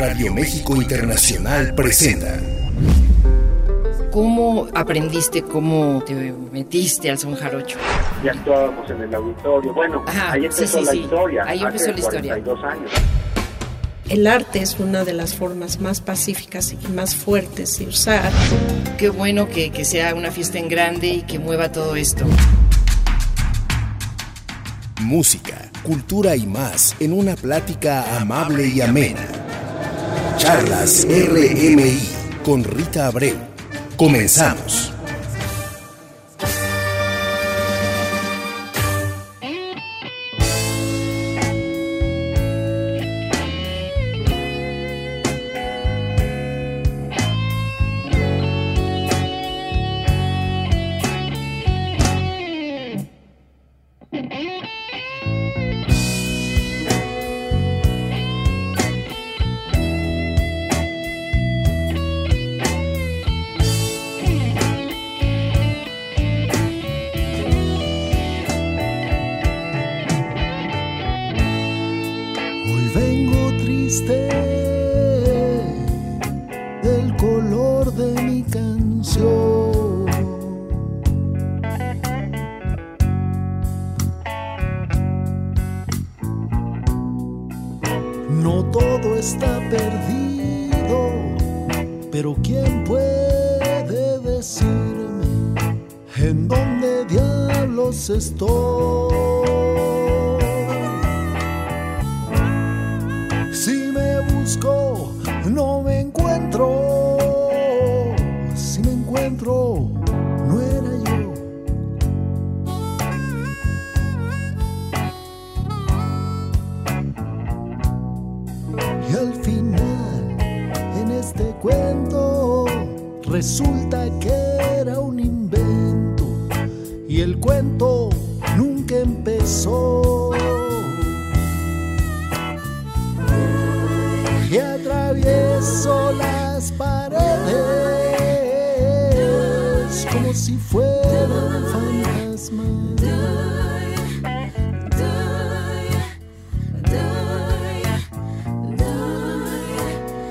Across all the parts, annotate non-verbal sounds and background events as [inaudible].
Radio México Internacional presenta. ¿Cómo aprendiste, cómo te metiste al son jarocho? Ya actuábamos en el auditorio. Bueno, Ajá, ahí sí, empezó sí, la sí. historia. Ahí empezó hace la historia. 42 años. El arte es una de las formas más pacíficas y más fuertes de usar. Qué bueno que, que sea una fiesta en grande y que mueva todo esto. Música, cultura y más en una plática amable y amena. Charlas RMI con Rita Abreu. Comenzamos. Resulta que era un invento. Y el cuento nunca empezó. y atravieso las paredes como si fueran fantasmas.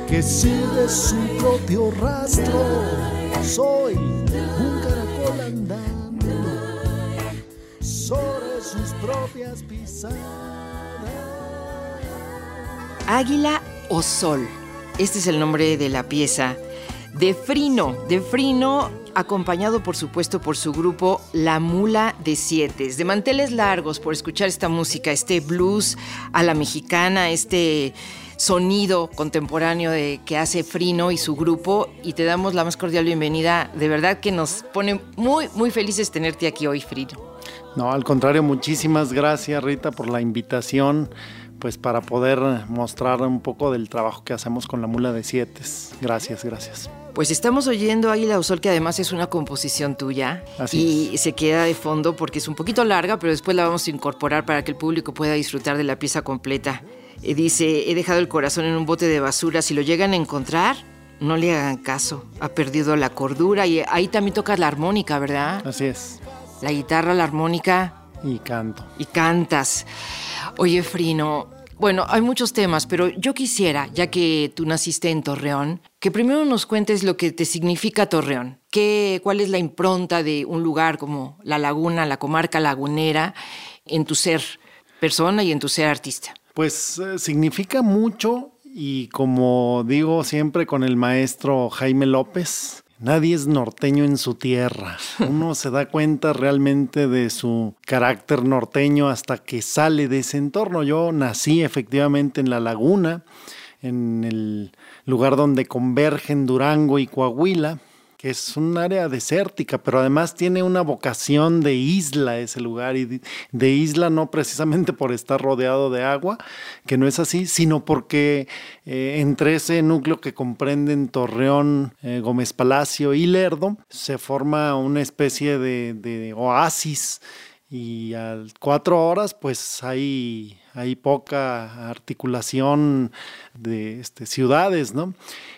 Que sigue su propio rastro. Soy un caracol andando sobre sus propias pisadas. Águila o Sol. Este es el nombre de la pieza. De Frino, de Frino, acompañado por supuesto por su grupo La Mula de Siete. De manteles largos por escuchar esta música, este blues a la mexicana, este sonido contemporáneo de, que hace Frino y su grupo. Y te damos la más cordial bienvenida. De verdad que nos pone muy, muy felices tenerte aquí hoy, Frino. No, al contrario, muchísimas gracias Rita por la invitación, pues para poder mostrar un poco del trabajo que hacemos con la mula de siete. Gracias, gracias. Pues estamos oyendo Águila o Sol, que además es una composición tuya. Así y se queda de fondo porque es un poquito larga, pero después la vamos a incorporar para que el público pueda disfrutar de la pieza completa. Eh, dice, he dejado el corazón en un bote de basura. Si lo llegan a encontrar, no le hagan caso. Ha perdido la cordura y ahí también tocas la armónica, ¿verdad? Así es. La guitarra, la armónica Y canto. y cantas. Oye, Frino, bueno, hay muchos temas, pero yo quisiera, ya que tú naciste en Torreón, que primero nos cuentes lo que te significa Torreón. ¿Qué, ¿Cuál es la impronta de un lugar como la laguna, la comarca lagunera, en tu ser persona y en tu ser artista? Pues eh, significa mucho y como digo siempre con el maestro Jaime López, nadie es norteño en su tierra. [laughs] Uno se da cuenta realmente de su carácter norteño hasta que sale de ese entorno. Yo nací efectivamente en la laguna, en el lugar donde convergen Durango y Coahuila que es un área desértica, pero además tiene una vocación de isla ese lugar, y de isla no precisamente por estar rodeado de agua, que no es así, sino porque eh, entre ese núcleo que comprenden Torreón, eh, Gómez Palacio y Lerdo, se forma una especie de, de oasis y a cuatro horas pues hay, hay poca articulación de este, ciudades, ¿no?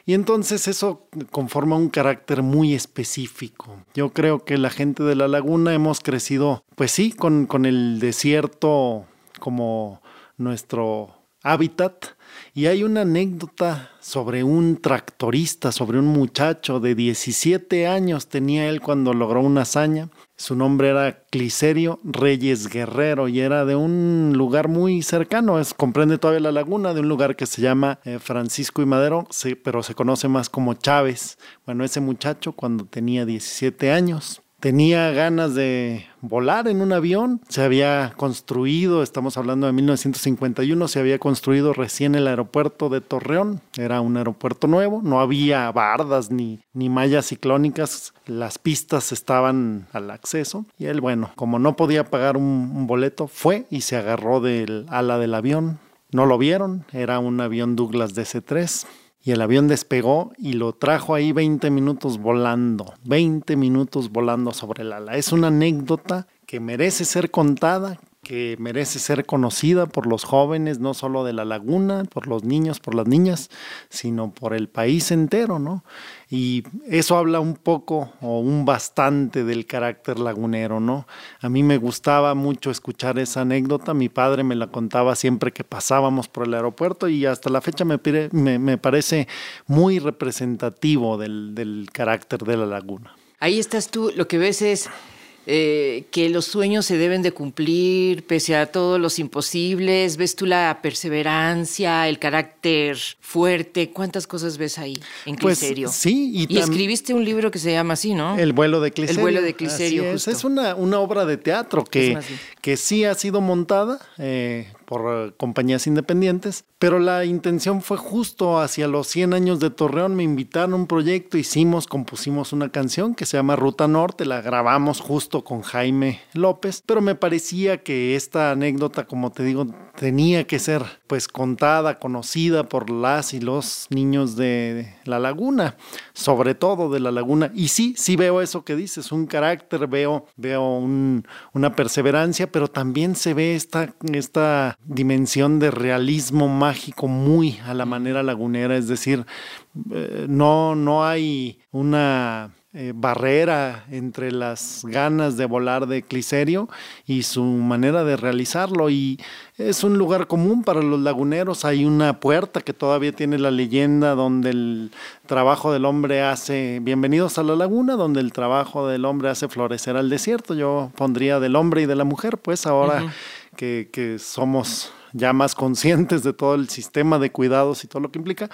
Y entonces eso conforma un carácter muy específico. Yo creo que la gente de la laguna hemos crecido, pues sí, con, con el desierto como nuestro hábitat. Y hay una anécdota sobre un tractorista, sobre un muchacho de 17 años tenía él cuando logró una hazaña. Su nombre era Cliserio Reyes Guerrero y era de un lugar muy cercano, es, comprende todavía la laguna, de un lugar que se llama eh, Francisco y Madero, pero se conoce más como Chávez. Bueno, ese muchacho cuando tenía 17 años tenía ganas de volar en un avión. Se había construido, estamos hablando de 1951, se había construido recién el aeropuerto de Torreón. Era un aeropuerto nuevo, no había bardas ni, ni mallas ciclónicas, las pistas estaban al acceso. Y él, bueno, como no podía pagar un, un boleto, fue y se agarró del ala del avión. No lo vieron, era un avión Douglas DC-3 y el avión despegó y lo trajo ahí 20 minutos volando, 20 minutos volando sobre el ala. Es una anécdota que merece ser contada, que merece ser conocida por los jóvenes, no solo de la laguna, por los niños, por las niñas, sino por el país entero, ¿no? Y eso habla un poco o un bastante del carácter lagunero, ¿no? A mí me gustaba mucho escuchar esa anécdota, mi padre me la contaba siempre que pasábamos por el aeropuerto y hasta la fecha me, me, parece muy representativo del, del carácter de la laguna. Ahí estás tú, lo que ves es eh, que los sueños se deben de cumplir pese a todos los imposibles. ¿Ves tú la perseverancia, el carácter fuerte? ¿Cuántas cosas ves ahí en pues, Cliserio? sí. Y, escribiste un libro que se llama así, ¿no? El vuelo de Cliserio. El vuelo de Cliserio. Es. es, una, una obra de teatro que, que sí ha sido montada. Eh, por eh, compañías independientes, pero la intención fue justo hacia los 100 años de Torreón, me invitaron a un proyecto, hicimos, compusimos una canción que se llama Ruta Norte, la grabamos justo con Jaime López, pero me parecía que esta anécdota, como te digo, tenía que ser pues contada, conocida por las y los niños de la laguna, sobre todo de la laguna. Y sí, sí veo eso que dices, un carácter, veo, veo una perseverancia, pero también se ve esta, esta dimensión de realismo mágico muy a la manera lagunera, es decir, eh, no, no hay una eh, barrera entre las ganas de volar de Cliserio y su manera de realizarlo. Y es un lugar común para los laguneros. Hay una puerta que todavía tiene la leyenda donde el trabajo del hombre hace, bienvenidos a la laguna, donde el trabajo del hombre hace florecer al desierto. Yo pondría del hombre y de la mujer, pues ahora que, somos ya más conscientes de todo el sistema de cuidados y todo lo que implica.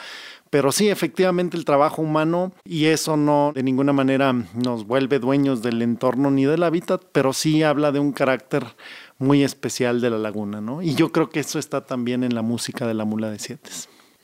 Pero sí, efectivamente el trabajo humano y eso no de ninguna manera nos vuelve dueños del entorno ni del hábitat, pero sí habla de un carácter muy especial de la laguna, ¿no? Y yo creo que eso está también en la música de la mula de siete.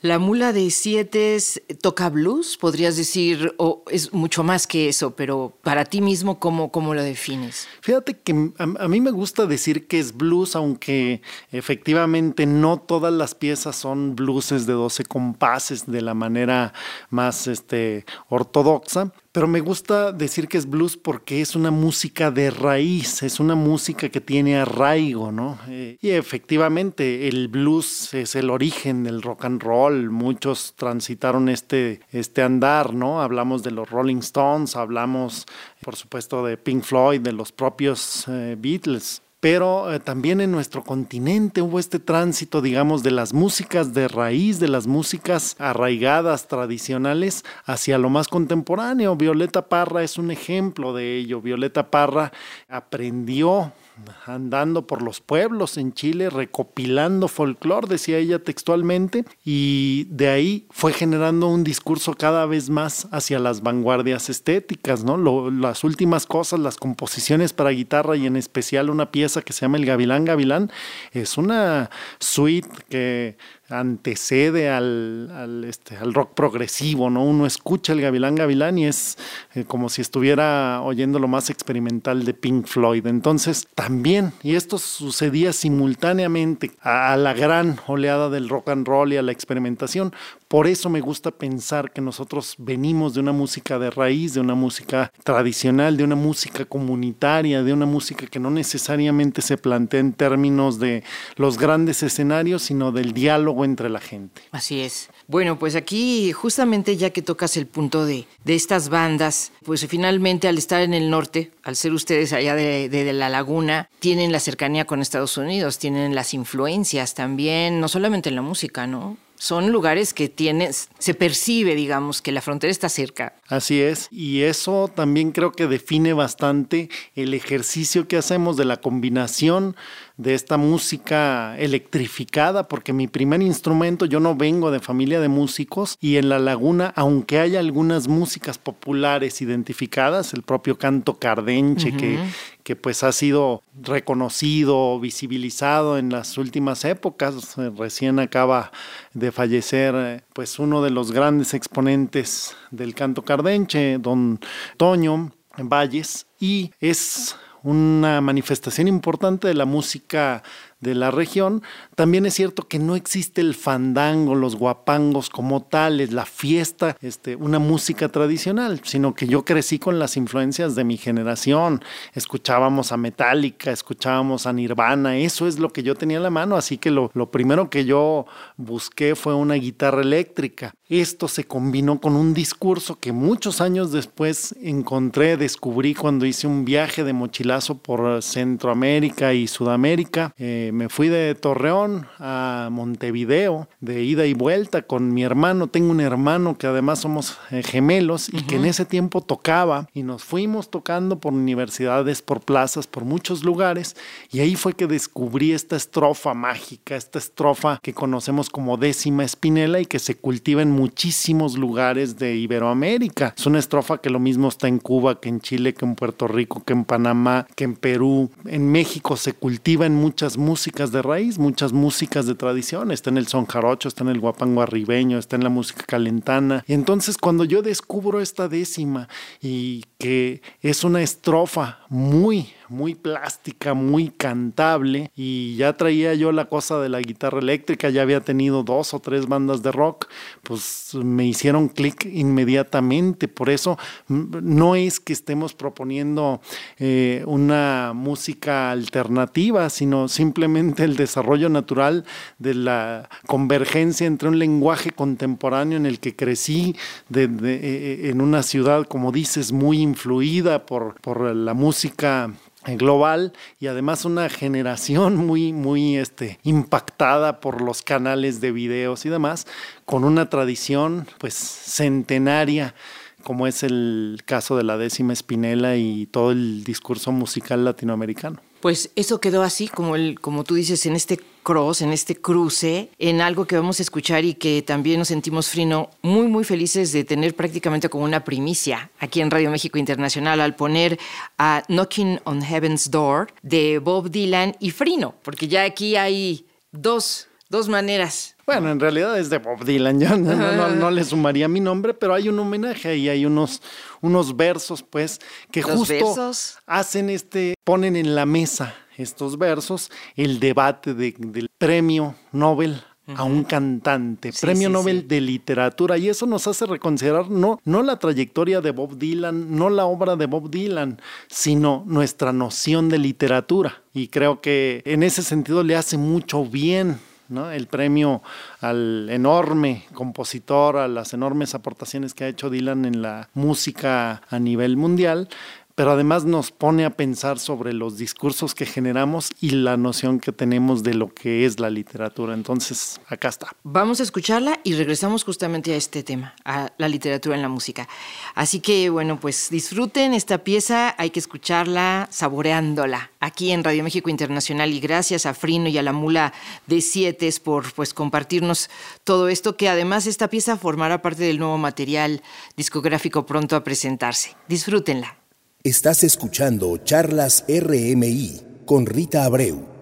La mula de siete toca blues, podrías decir, o es mucho más que eso, pero para ti mismo, ¿cómo, cómo lo defines? Fíjate que a, mí me gusta decir que es blues, aunque efectivamente no todas las piezas son blueses de 12 compases de la manera más este, ortodoxa. Pero me gusta decir que es blues porque es una música de raíz, es una música que tiene arraigo, ¿no? Eh, y efectivamente el blues es el origen del rock and roll, muchos transitaron este, este andar, ¿no? Hablamos de los Rolling Stones, hablamos por supuesto de Pink Floyd, de los propios eh, Beatles pero eh, también en nuestro continente hubo este tránsito, digamos, de las músicas de raíz, de las músicas arraigadas, tradicionales, hacia lo más contemporáneo. Violeta Parra es un ejemplo de ello. Violeta Parra aprendió andando por los pueblos en Chile, recopilando folclore, decía ella textualmente, y de ahí fue generando un discurso cada vez más hacia las vanguardias estéticas, ¿no? las últimas cosas, las composiciones para guitarra y en especial una pieza que se llama El Gavilán Gavilán, es una suite que antecede al, este, al rock progresivo, ¿no? Uno escucha el Gavilán Gavilán y es eh, como si estuviera oyendo lo más experimental de Pink Floyd. Entonces, también, y esto sucedía simultáneamente a la gran oleada del rock and roll y a la experimentación, por eso me gusta pensar que nosotros venimos de una música de raíz, de una música tradicional, de una música comunitaria, de una música que no necesariamente se plantea en términos de los grandes escenarios, sino del diálogo entre la gente. Así es. Bueno, pues aquí justamente ya que tocas el punto de, de estas bandas, pues finalmente al estar en el norte, al ser ustedes allá de, de, de la laguna, tienen la cercanía con Estados Unidos, tienen las influencias también, no solamente en la música, ¿no? Son lugares que tienes, se percibe, digamos, que la frontera está cerca. Así es, y eso también creo que define bastante el ejercicio que hacemos de la combinación de esta música electrificada, porque mi primer instrumento, yo no vengo de familia de músicos, y en la laguna, aunque haya algunas músicas populares identificadas, el propio canto cardenche, uh -huh. que, que pues ha sido reconocido, visibilizado en las últimas épocas, recién acaba de fallecer pues uno de los grandes exponentes del canto cardenche, don Toño Valles, y es una manifestación importante de la música de la región. También es cierto que no existe el fandango, los guapangos como tales, la fiesta, este, una música tradicional, sino que yo crecí con las influencias de mi generación. Escuchábamos a Metallica, escuchábamos a Nirvana, eso es lo que yo tenía en la mano, así que lo, lo primero que yo busqué fue una guitarra eléctrica. Esto se combinó con un discurso que muchos años después encontré, descubrí cuando hice un viaje de mochilazo por Centroamérica y Sudamérica. Eh, me fui de Torreón a Montevideo, de ida y vuelta con mi hermano. Tengo un hermano que además somos eh, gemelos y uh -huh. que en ese tiempo tocaba y nos fuimos tocando por universidades, por plazas, por muchos lugares y ahí fue que descubrí esta estrofa mágica, esta estrofa que conocemos como décima espinela y que se cultiva en muchísimos lugares de Iberoamérica. Es una estrofa que lo mismo está en Cuba, que en Chile, que en Puerto Rico, que en Panamá, que en Perú. En México se cultiva en muchas músicas de raíz, muchas músicas de tradición. Está en el son jarocho, está en el guapango arribeño, está en la música calentana. Y entonces cuando yo descubro esta décima y que es una estrofa muy, muy plástica, muy cantable y ya traía yo la cosa de la guitarra eléctrica, ya había tenido dos o tres bandas de rock, pues me hicieron clic inmediatamente. Por eso no es que estemos proponiendo eh, una música alternativa, sino simplemente el desarrollo natural de la convergencia entre un lenguaje contemporáneo en el que crecí de, eh, en una ciudad, como dices, muy influida por, por la música global y además una generación [laughs] muy muy este impactada por los canales de videos y demás con una tradición pues centenaria como es el caso de la décima espinela y todo el discurso musical latinoamericano. Pues eso quedó así, como, el, como tú dices, en este cross, en este cruce, en algo que vamos a escuchar y que también nos sentimos, Frino, muy, muy felices de tener prácticamente como una primicia aquí en Radio México Internacional al poner a Knocking on Heaven's Door de Bob Dylan y Frino, porque ya aquí hay dos, dos maneras bueno, en realidad es de Bob Dylan, yo no, no, no, no, le sumaría mi nombre, pero hay un homenaje y hay unos, unos versos, pues, que ¿Los justo versos? hacen este, ponen en la mesa estos versos, el debate de, del premio Nobel a un cantante, Sí, premio sí, Nobel sí. de literatura, y eso nos hace reconsiderar no, no la trayectoria de Bob Dylan, no la obra de Bob Dylan, sino nuestra noción de literatura. Y creo que en ese sentido le hace mucho bien el premio al enorme compositor, a las enormes aportaciones que ha hecho Dylan en la música a nivel mundial, pero además nos pone a pensar sobre los discursos que generamos y la noción que tenemos de lo que es la literatura. Entonces, acá está. Vamos a escucharla y regresamos justamente a este tema, a la literatura en la música. Así que, bueno, pues disfruten esta pieza, hay que escucharla saboreándola aquí en Radio México Internacional y gracias a Frino y a la Mula de Siete por pues compartirnos todo esto, que además esta pieza formará parte del nuevo material discográfico pronto a presentarse. Disfrútenla. Estás escuchando Charlas RMI con Rita Abreu.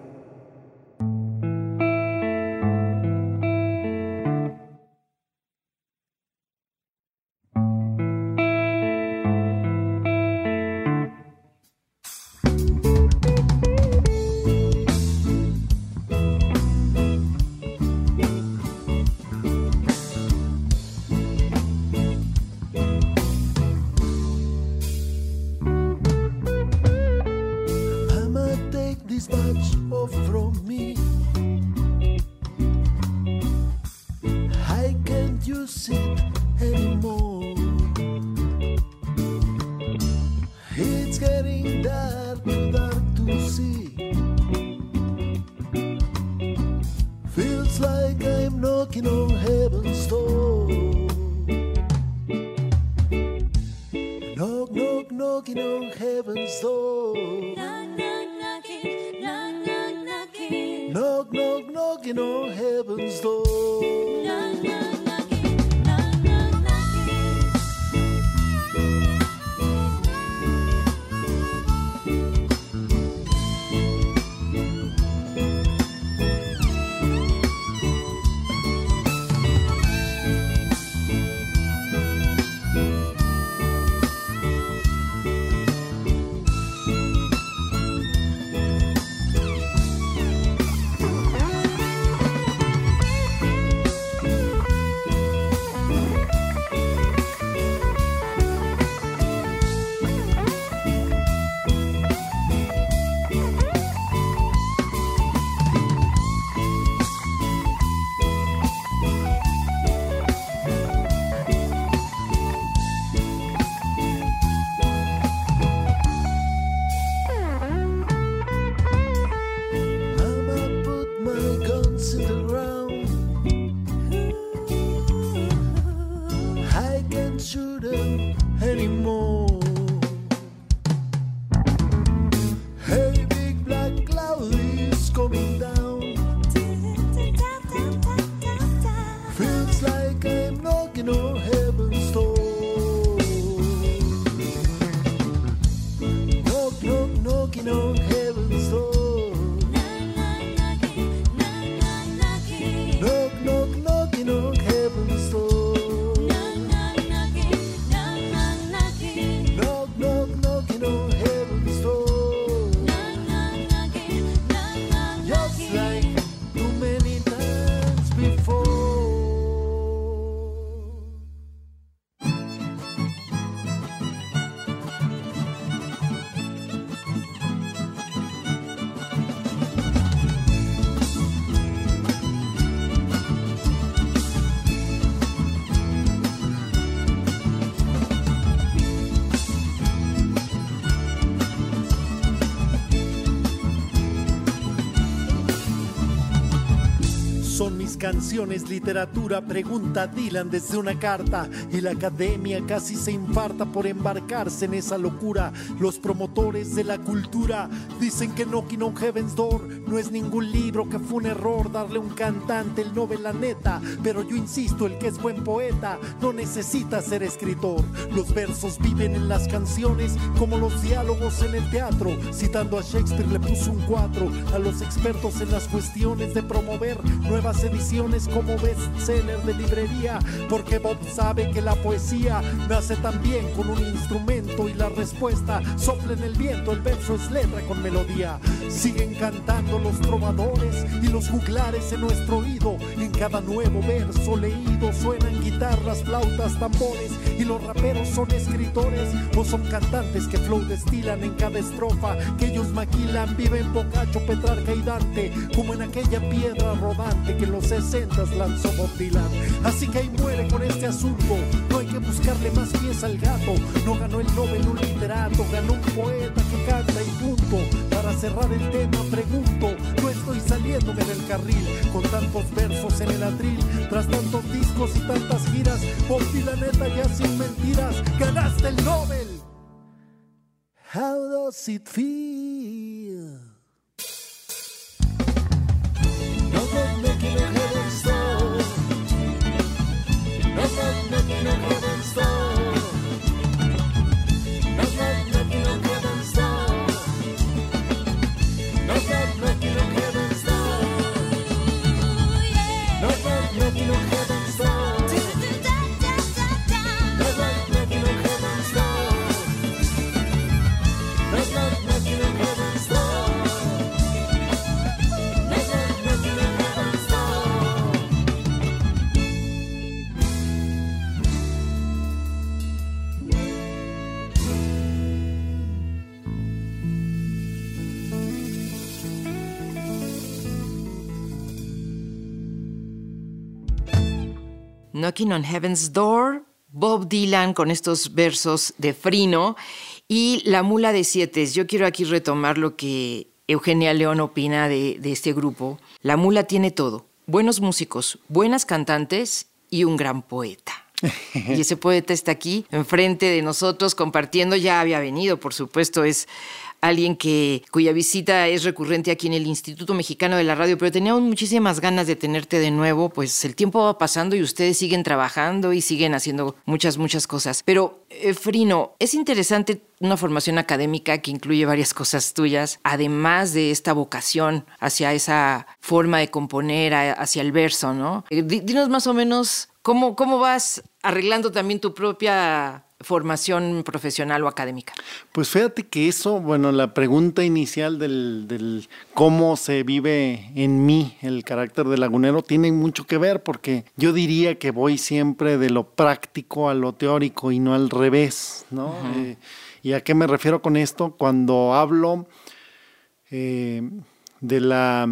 Knocking on heaven's door. Canciones literatura, pregunta Dylan desde una carta. Y la academia casi se infarta por embarcarse en esa locura. Los promotores de la cultura dicen que Knocking on Heaven's Door no es ningún libro, que fue un error darle un cantante el Nobel la neta. Pero yo insisto, el que es buen poeta no necesita ser escritor. Los versos viven en las canciones como los diálogos en el teatro. Citando a Shakespeare le puso un 4 a los expertos en las cuestiones de promover nuevas ediciones como bestseller de librería. Porque Bob sabe que la poesía nace también con un instrumento y la respuesta sopla en el viento. El verso es letra con melodía. Siguen cantando los trovadores y los juglares en nuestro oído. En cada nuevo verso leído suenan guitarras, flautas, tambores y los raperos son escritores o son cantantes que flow destilan en cada estrofa que ellos maquilan, viven Boccaccio, Petrarca y Dante como en aquella piedra rodante que los 60 lanzó Bob Dylan. Así que ahí muere con este asunto, no hay que buscarle más pies al gato, no ganó el Nobel un literato, ganó un poeta que canta y punto. Para cerrar el tema pregunto, no estoy saliéndome del carril con tantos versos en el atril, tras tantos discos y tantas giras, Bob Dylan neta ya sin mentiras, ganaste el Nobel. How does it feel? Knocking on Heaven's Door, Bob Dylan con estos versos de Frino y La Mula de Siete. Yo quiero aquí retomar lo que Eugenia León opina de, de este grupo. La Mula tiene todo, buenos músicos, buenas cantantes y un gran poeta. [laughs] Y ese poeta está aquí, enfrente de nosotros, compartiendo. Ya había venido, por supuesto, es alguien que, cuya visita es recurrente aquí en el Instituto Mexicano de la Radio, pero teníamos muchísimas ganas de tenerte de nuevo, pues el tiempo va pasando y ustedes siguen trabajando y siguen haciendo muchas, muchas cosas. Pero, eh, Frino, es interesante una formación académica que incluye varias cosas tuyas, además de esta vocación hacia esa forma de componer, hacia el verso, ¿no? Eh, dinos más o menos cómo, cómo vas arreglando también tu propia formación profesional o académica? Pues fíjate que eso, bueno, la pregunta inicial del, cómo se vive en mí el carácter de lagunero tiene mucho que ver porque yo diría que voy siempre de lo práctico a lo teórico y no al revés, ¿no? Eh, ¿Y a qué me refiero con esto? Cuando hablo eh, de la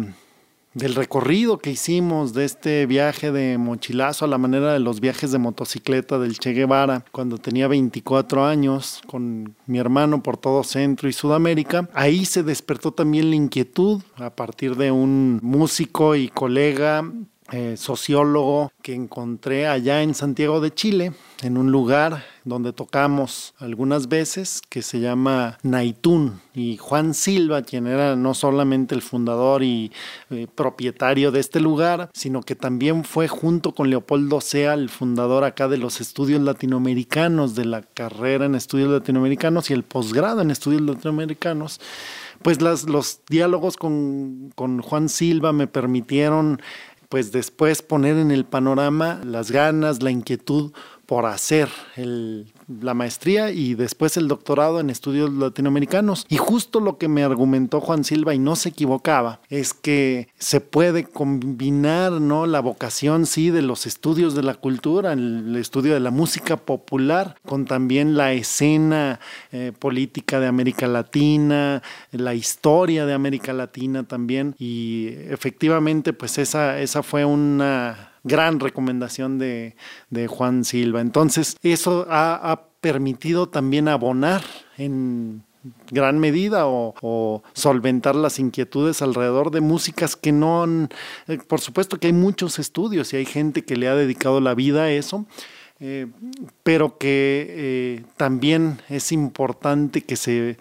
del recorrido que hicimos de este viaje de mochilazo a la manera de los viajes de motocicleta del Che Guevara cuando tenía 24 años con mi hermano por todo Centro y Sudamérica. Ahí se despertó también la inquietud a partir de un músico y colega eh, sociólogo que encontré allá en Santiago de Chile, en un lugar donde tocamos algunas veces que se llama Naitún. Y Juan Silva, quien era no solamente el fundador y eh, propietario de este lugar, sino que también fue junto con Leopoldo Sea el fundador acá de los estudios latinoamericanos, de la carrera en estudios latinoamericanos y el posgrado en estudios latinoamericanos pues los diálogos con, con Juan Silva me permitieron pues después poner en el panorama las ganas, la inquietud por hacer la maestría y después el doctorado en estudios latinoamericanos. Y justo lo que me argumentó Juan Silva y no se equivocaba es que se puede combinar ¿no? la vocación sí de los estudios de la cultura, el estudio de la música popular, con también la escena eh, política de América Latina, la historia de América Latina también. Y efectivamente pues esa, esa fue una gran recomendación de, Juan Silva. Entonces, eso ha, permitido también abonar en gran medida o, solventar las inquietudes alrededor de músicas que no han, eh, por supuesto que hay muchos estudios y hay gente que le ha dedicado la vida a eso, eh, pero que eh, también es importante que se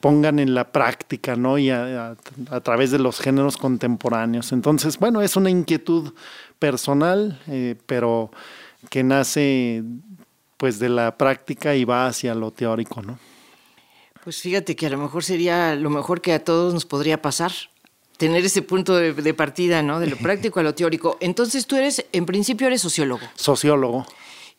pongan en la práctica, ¿no? Y a, través de los géneros contemporáneos. Entonces, bueno, es una inquietud personal, pero que nace pues de la práctica y va hacia lo teórico, ¿no? Pues fíjate que a lo mejor sería lo mejor que a todos nos podría pasar, tener ese punto de, de, partida, ¿no? De lo [laughs] práctico a lo teórico. Entonces tú eres, en principio eres sociólogo. Sociólogo.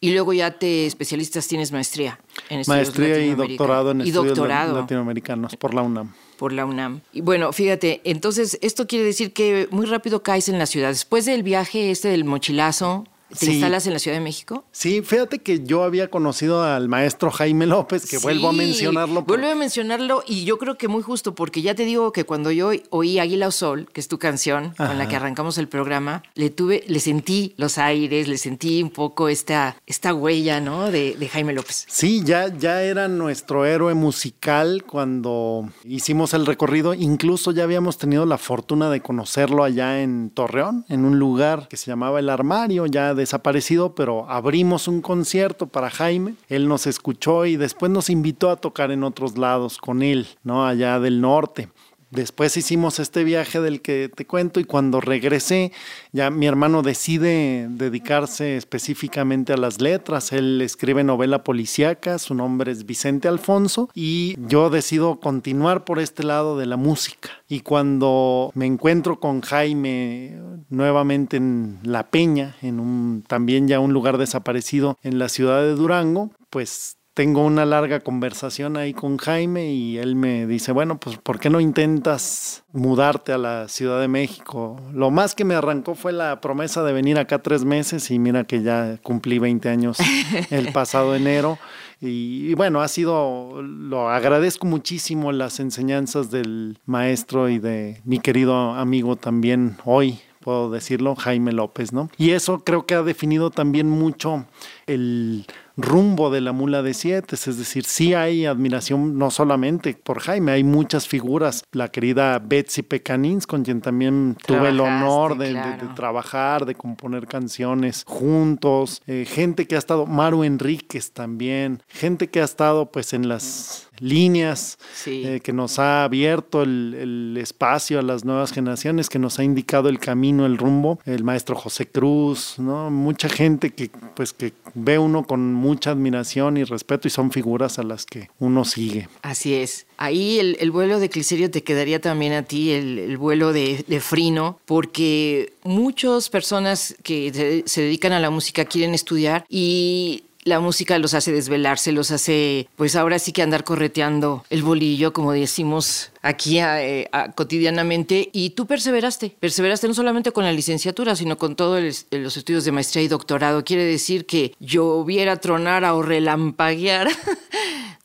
Y luego ya te especialistas, tienes maestría en Maestría y doctorado en estudios latinoamericanos por la UNAM. Por la UNAM. Y bueno, fíjate, entonces esto quiere decir que muy rápido caes en la ciudad. Después del viaje este del mochilazo, ¿Te instalas en la Ciudad de México? Sí, fíjate que yo había conocido al maestro Jaime López, que vuelvo a mencionarlo. Vuelvo a mencionarlo y yo creo que muy justo, porque ya te digo que cuando yo oí Águila o Sol, que es tu canción con la que arrancamos el programa, le tuve, le sentí los aires, le sentí un poco esta, esta huella, ¿no? De, de Jaime López. Sí, ya, ya era nuestro héroe musical cuando hicimos el recorrido. Incluso ya habíamos tenido la fortuna de conocerlo allá en Torreón, en un lugar que se llamaba El Armario, ya de desaparecido, pero abrimos un concierto para Jaime. Él nos escuchó y después nos invitó a tocar en otros lados con él, ¿no? Allá del norte. Después hicimos este viaje del que te cuento y cuando regresé, ya mi hermano decide dedicarse específicamente a las letras. Él escribe novela policíaca, su nombre es Vicente Alfonso y yo decido continuar por este lado de la música. Y cuando me encuentro con Jaime nuevamente en La Peña, en un también ya un lugar desaparecido en la ciudad de Durango, pues tengo una larga conversación ahí con Jaime y él me dice, bueno, pues ¿por qué no intentas mudarte a la Ciudad de México? Lo más que me arrancó fue la promesa de venir acá tres meses y mira que ya cumplí 20 años [laughs] el pasado enero. Y, bueno, ha sido, lo agradezco muchísimo las enseñanzas del maestro y de mi querido amigo también hoy, puedo decirlo, Jaime López, ¿no? Y eso creo que ha definido también mucho el rumbo de la mula de siete, es decir, sí hay admiración no solamente por Jaime, hay muchas figuras, la querida Betsy Pecanins, con quien también tuve el honor de, de- de claro. trabajar, de componer canciones juntos, eh, gente que ha estado, Maru Enríquez también, gente que ha estado pues en las líneas, Sí. eh, que nos ha abierto el, el espacio a las nuevas generaciones, que nos ha indicado el camino, el rumbo, el maestro José Cruz, ¿no? Mucha gente que pues que ve uno con mucha admiración y respeto y son figuras a las que uno sigue. Así es. Ahí el, el vuelo de Cliserio te quedaría también a ti, el, el vuelo de, de Frino, porque muchas personas que se, se dedican a la música quieren estudiar y la música los hace desvelarse, los hace, pues ahora sí que andar correteando el bolillo, como decimos aquí eh, cotidianamente. Y tú perseveraste, perseveraste no solamente con la licenciatura, sino con todos los estudios de maestría y doctorado. Quiere decir que lloviera, tronara o relampaguear. [laughs]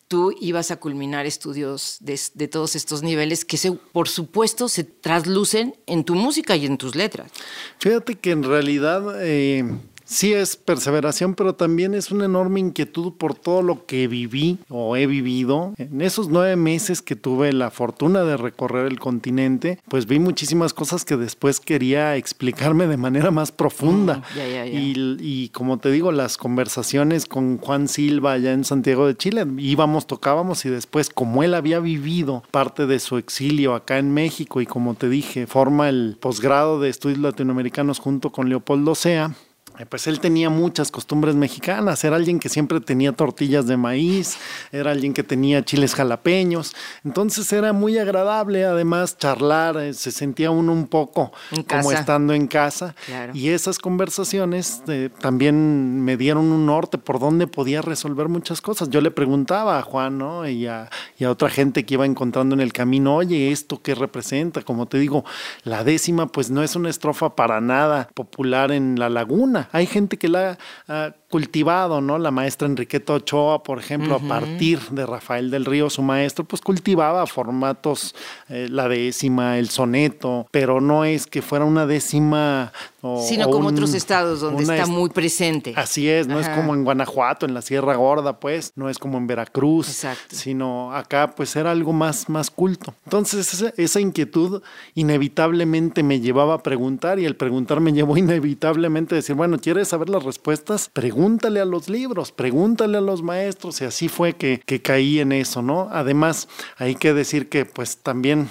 tú ibas a culminar estudios de, de todos estos niveles que se, por supuesto se traslucen en tu música y en tus letras. Fíjate que en realidad eh, sí es perseveración, pero también es una enorme inquietud por todo lo que viví o he vivido. En esos nueve meses que tuve la fortuna de recorrer el continente, pues vi muchísimas cosas que después quería explicarme de manera más profunda. Mm. Y, y como te digo, las conversaciones con Juan Silva allá en Santiago de Chile, íbamos, tocábamos y después, como él había vivido parte de su exilio acá en México y como te dije, forma el posgrado de estudios latinoamericanos junto con Leopoldo Sea. Eh, Pues él tenía muchas costumbres mexicanas, era alguien que siempre tenía tortillas de maíz, era alguien que tenía chiles jalapeños, entonces era muy agradable además charlar, eh, se sentía uno un poco como estando en casa Claro. y esas conversaciones eh, también me dieron un norte por donde podía resolver muchas cosas. Yo le preguntaba a Juan ¿no? y, a, y a otra gente que iba encontrando en el camino, oye, ¿esto qué representa? Como te digo, la décima pues no es una estrofa para nada popular en la laguna. Hay gente que la ha cultivado, ¿no? La maestra Enriqueta Ochoa, por ejemplo, a partir de Rafael del Río, su maestro, pues cultivaba formatos, eh, la décima, el soneto, pero no es que fuera una décima o, Sino o como un- otros estados donde está est- muy presente. Así es, no es como en Guanajuato, en la Sierra Gorda, pues, no es como en Veracruz, Exacto. sino acá pues era algo más, más culto. Entonces esa, esa inquietud inevitablemente me llevaba a preguntar y el preguntar me llevó inevitablemente a decir, bueno, ¿quieres saber las respuestas? Pregúntale a los libros, pregúntale a los maestros y así fue que, que caí en eso, ¿no? Además, hay que decir que pues también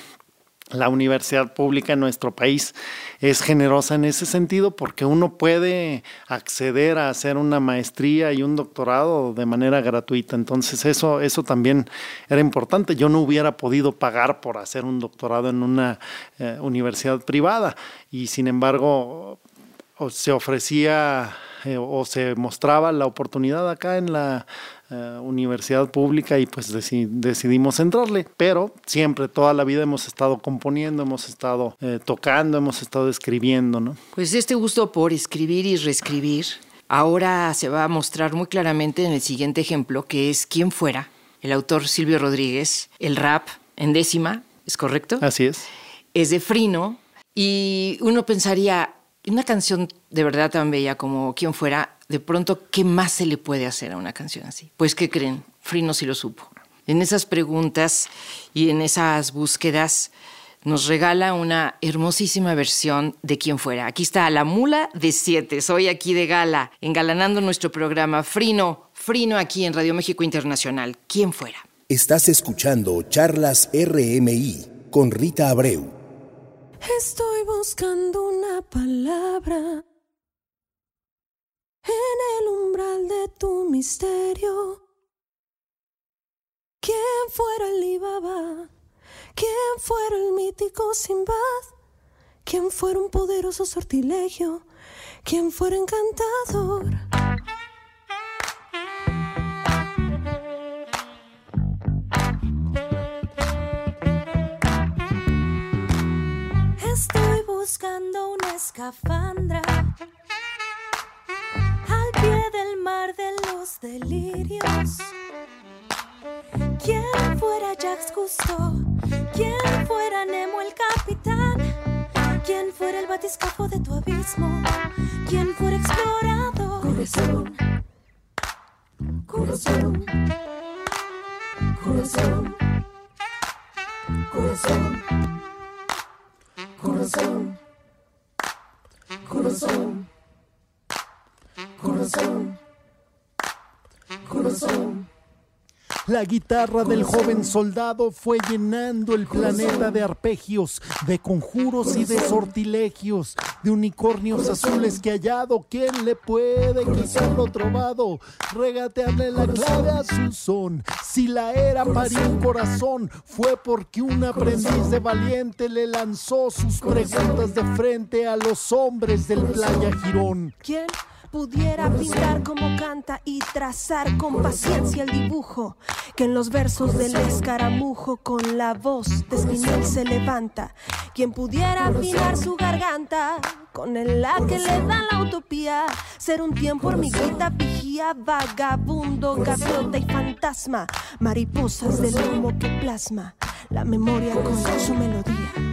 la universidad pública en nuestro país es generosa en ese sentido porque uno puede acceder a hacer una maestría y un doctorado de manera gratuita. Entonces eso, eso también era importante. Yo no hubiera podido pagar por hacer un doctorado en una eh, universidad privada y sin embargo se ofrecía eh, o se mostraba la oportunidad acá en la eh, universidad pública y pues deci- decidimos entrarle, pero siempre, toda la vida hemos estado componiendo, hemos estado eh, tocando, hemos estado escribiendo, ¿no? Pues este gusto por escribir y reescribir ahora se va a mostrar muy claramente en el siguiente ejemplo, que es quién fuera, el autor Silvio Rodríguez, el rap en décima, ¿es correcto? Así es. es de Frino y uno pensaría, una canción de verdad tan bella como quien fuera, de pronto, ¿qué más se le puede hacer a una canción así? Pues, ¿qué creen? Frino sí lo supo. En esas preguntas y en esas búsquedas nos regala una hermosísima versión de quien fuera. Aquí está La Mula de Siete. Soy aquí de gala, engalanando nuestro programa Frino, Frino aquí en Radio México Internacional. ¿Quién fuera? Estás escuchando Charlas RMI con Rita Abreu. Estoy buscando una palabra en el umbral de tu misterio. ¿Quién fuera el Ibaba? ¿Quién fuera el mítico Simbad? ¿Quién fuera un poderoso sortilegio? ¿Quién fuera encantador? Buscando una escafandra al pie del mar de los delirios. ¿Quién fuera Jacques Cousteau? ¿Quién fuera Nemo el capitán? quien fuera el batiscafo de tu abismo, quien fuera explorador. Corazón, corazón, corazón, corazón, corazón, corazón, corazón, corazón. La guitarra del joven soldado fue llenando el planeta de arpegios, de conjuros y de sortilegios, de unicornios azules que hallado. ¿Quién le puede quitar lo trovado? Regatearle la clave a su son. Si la era parió un corazón, fue porque un aprendiz de valiente le lanzó sus preguntas de frente a los hombres del Playa Girón. ¿Quién pudiera pintar como canta y trazar con paciencia el dibujo que en los versos del escaramujo con la voz de Espinel se levanta? Quien pudiera afinar su garganta con el la que le da la utopía, ser un tiempo hormiguita, vigía, vagabundo, gaviota y fantasma, mariposas del humo que plasma la memoria con su melodía.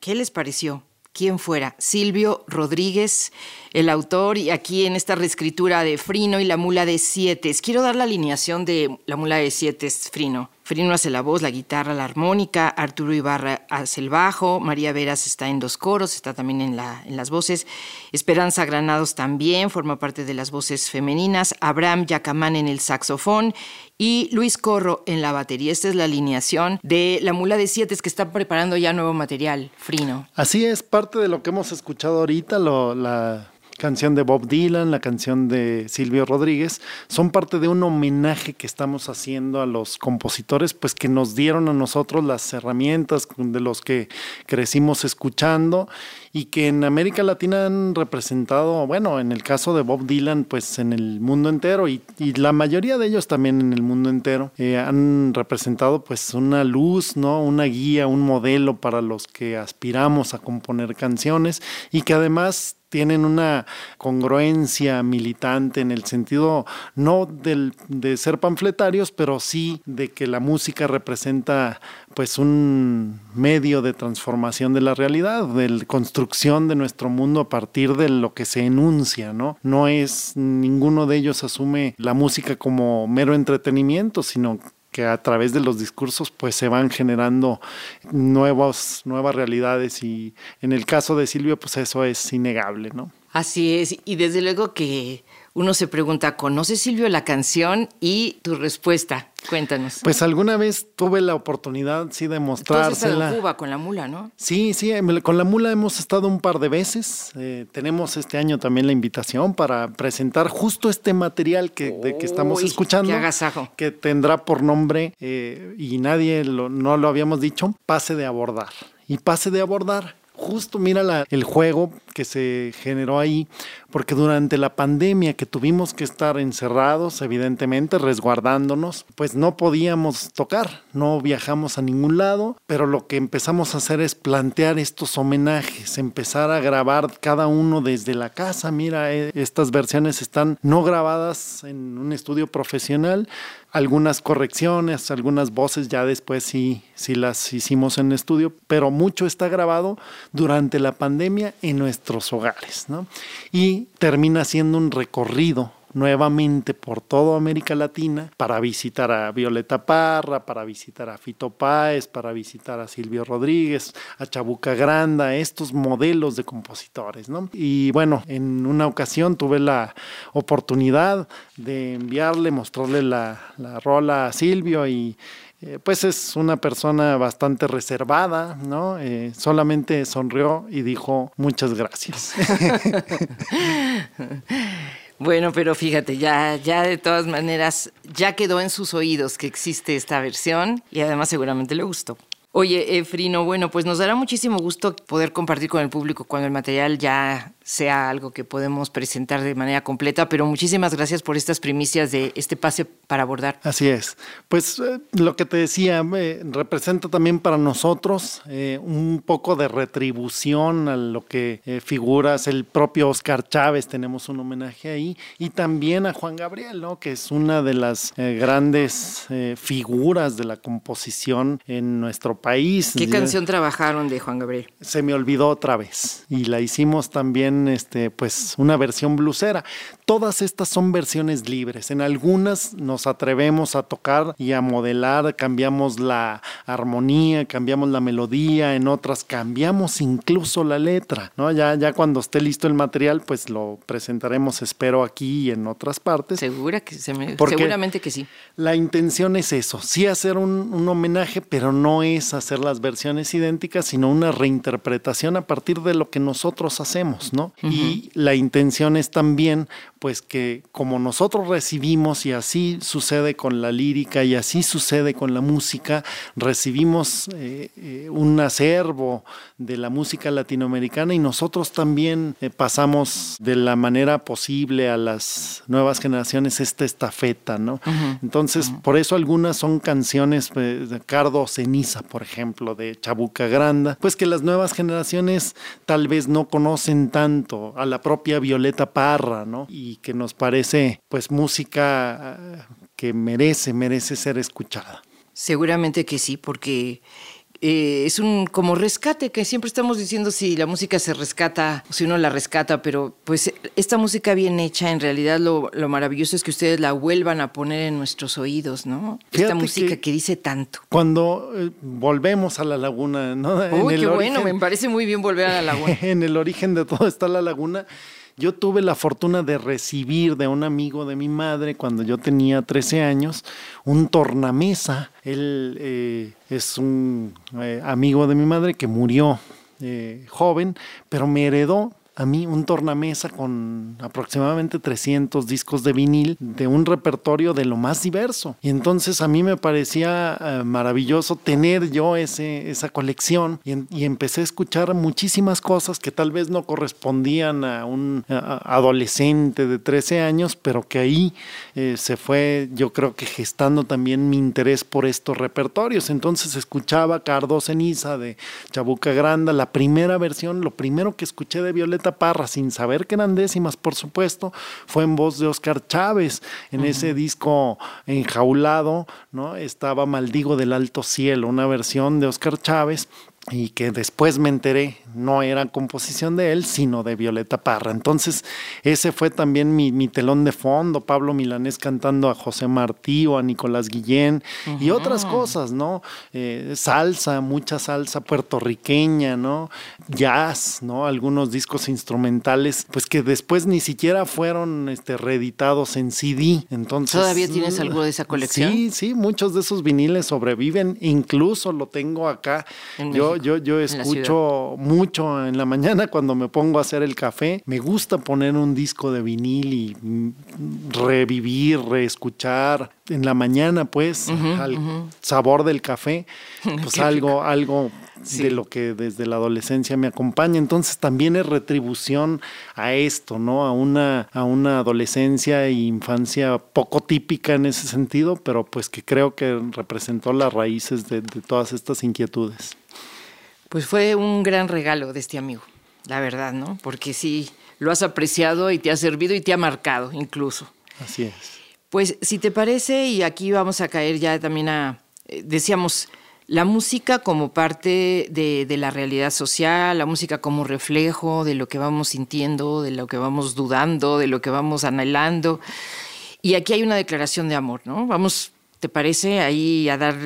¿Qué les pareció? ¿Quién fuera? Silvio Rodríguez, el autor, y aquí en esta reescritura de Frino y la mula de siete. Quiero dar la alineación de la mula de siete, es Frino. Frino hace la voz, la guitarra, la armónica, Arturo Ibarra hace el bajo, María Veras está en los coros, está también en, en las voces, Esperanza Granados también forma parte de las voces femeninas, Abraham Yacamán en el saxofón y Luis Corro en la batería. Esta es la alineación de La Mula de Siete, que está preparando ya nuevo material, Frino. Así es, parte de lo que hemos escuchado ahorita, lo, la canción de Bob Dylan, la canción de Silvio Rodríguez, son parte de un homenaje que estamos haciendo a los compositores, pues que nos dieron a nosotros las herramientas de los que crecimos escuchando y que en América Latina han representado, bueno, en el caso de Bob Dylan, pues en el mundo entero y, la mayoría de ellos también en el mundo entero, eh, han representado pues una luz, ¿no? Una guía, un modelo para los que aspiramos a componer canciones y que además tienen una congruencia militante en el sentido no del, de ser panfletarios, pero sí de que la música representa pues un medio de transformación de la realidad, de construcción de nuestro mundo a partir de lo que se enuncia, ¿no? No es ninguno de ellos asume la música como mero entretenimiento, sino que a través de los discursos pues se van generando nuevos, nuevas realidades y en el caso de Silvio pues eso es innegable, ¿no? Así es, y desde luego que uno se pregunta, ¿conoce Silvio la canción? Y tu respuesta, cuéntanos. Pues alguna vez tuve la oportunidad, sí, de mostrársela. en Cuba con la mula, ¿no? Sí, sí, em, con la mula hemos estado un par de veces. Eh, tenemos este año también la invitación para presentar justo este material que, de que estamos escuchando. qué. Que tendrá por nombre, eh, y nadie lo- no lo habíamos dicho, pase de abordar. Y pase de abordar. Justo mira la- el juego que se generó ahí, porque durante la pandemia que tuvimos que estar encerrados, evidentemente, resguardándonos, pues no podíamos tocar, no viajamos a ningún lado, pero lo que empezamos a hacer es plantear estos homenajes, empezar a grabar cada uno desde la casa. Mira, eh, estas versiones están no grabadas en un estudio profesional, algunas correcciones, algunas voces ya después sí, sí las hicimos en estudio, pero mucho está grabado durante la pandemia en hogares, ¿no? Y termina siendo un recorrido nuevamente por toda América Latina para visitar a Violeta Parra, para visitar a Fito Páez, para visitar a Silvio Rodríguez, a Chabuca Granda, estos modelos de compositores, ¿no? Y bueno, en una ocasión tuve la oportunidad de enviarle, mostrarle la, la rola a Silvio y eh, pues es una persona bastante reservada, ¿no? Eh, solamente sonrió y dijo muchas gracias. [laughs] Bueno, pero fíjate, ya, ya de todas maneras, ya quedó en sus oídos que existe esta versión y además seguramente le gustó. Oye, Efrino, bueno, pues nos dará muchísimo gusto poder compartir con el público cuando el material ya sea algo que podemos presentar de manera completa, pero muchísimas gracias por estas primicias de este pase para abordar. Así es. Pues eh, lo que te decía, eh, representa también para nosotros eh, un poco de retribución a lo que eh, figuras el propio Oscar Chávez, tenemos un homenaje ahí, y también a Juan Gabriel, ¿no? que es una de las grandes figuras de la composición en nuestro país. ¿Qué canción trabajaron de Juan Gabriel? se me olvidó otra vez y la hicimos también este pues una versión blusera. Todas estas son versiones libres. En algunas nos atrevemos a tocar y a modelar, cambiamos la armonía, cambiamos la melodía, en otras cambiamos incluso la letra, ¿no? Ya ya cuando esté listo el material, pues lo presentaremos espero aquí y en otras partes. Segura que se me- seguramente que sí. La intención es eso, sí hacer un, un homenaje, pero no es hacer las versiones idénticas, sino una reinterpretación a partir de lo que nosotros hacemos, ¿no? Y la intención es también, pues que como nosotros recibimos, y así sucede con la lírica, y así sucede con la música, recibimos eh, eh, un acervo de la música latinoamericana y nosotros también eh, pasamos de la manera posible a las nuevas generaciones esta estafeta, ¿no? Entonces, por eso algunas son canciones eh, de Cardo Ceniza, por ejemplo, de Chabuca Granda, pues que las nuevas generaciones tal vez no conocen tanto a la propia Violeta Parra, ¿no? Y que nos parece pues música ah, que merece, merece ser escuchada. Seguramente que sí, porque eh, es un como rescate que siempre estamos diciendo si la música se rescata o si uno la rescata, pero pues esta música bien hecha, en realidad lo, lo maravilloso es que ustedes la vuelvan a poner en nuestros oídos, ¿no? esta música que- que, dice tanto. Cuando eh, volvemos a la laguna, ¿no? Uy, qué bueno, origen- me parece muy bien volver a la laguna. [laughs] en el origen de todo está la laguna. Yo tuve la fortuna de recibir de un amigo de mi madre cuando yo tenía 13 años un tornamesa. Él eh, es un eh, amigo de mi madre que murió eh, joven, pero me heredó a mí un tornamesa con aproximadamente 300 discos de vinil de un repertorio de lo más diverso. Y entonces a mí me parecía eh, maravilloso tener yo ese, esa colección y, y empecé a escuchar muchísimas cosas que tal vez no correspondían a un adolescente de 13 años, pero que ahí eh, se fue yo creo que gestando también mi interés por estos repertorios. Entonces escuchaba Cardo Ceniza de Chabuca Granda, la primera versión, lo primero que escuché de Violeta Parra, sin saber que eran décimas, por supuesto, fue en voz de Oscar Chávez. En ese disco enjaulado, ¿no? Estaba Maldigo del Alto Cielo, una versión de Oscar Chávez y que después me enteré no era composición de él, sino de Violeta Parra. Entonces, ese fue también mi, mi telón de fondo, Pablo Milanés cantando a José Martí o a Nicolás Guillén y otras cosas, ¿no? Eh, salsa, mucha salsa puertorriqueña, ¿no? Jazz, ¿no? Algunos discos instrumentales, pues que después ni siquiera fueron este, reeditados en CD. Entonces, ¿Todavía tienes algo de esa colección? Sí, sí, muchos de esos viniles sobreviven, incluso lo tengo acá. En Yo, Yo, yo en escucho mucho en la mañana cuando me pongo a hacer el café. Me gusta poner un disco de vinil y mm, revivir, reescuchar en la mañana, pues, al sabor del café, [laughs] pues algo, algo Sí. de lo que desde la adolescencia me acompaña. Entonces también es retribución a esto, ¿no? A una, a una adolescencia e infancia poco típica en ese sentido, pero pues que creo que representó las raíces de, de todas estas inquietudes. Pues fue un gran regalo de este amigo, la verdad, ¿no? Porque sí, lo has apreciado y te ha servido y te ha marcado incluso. Así es. Pues si te parece, y aquí vamos a caer ya también a, eh, decíamos, la música como parte de, de la realidad social, la música como reflejo de lo que vamos sintiendo, de lo que vamos dudando, de lo que vamos anhelando. Y aquí hay una declaración de amor, ¿no? Vamos, ¿te parece? Ahí a dar,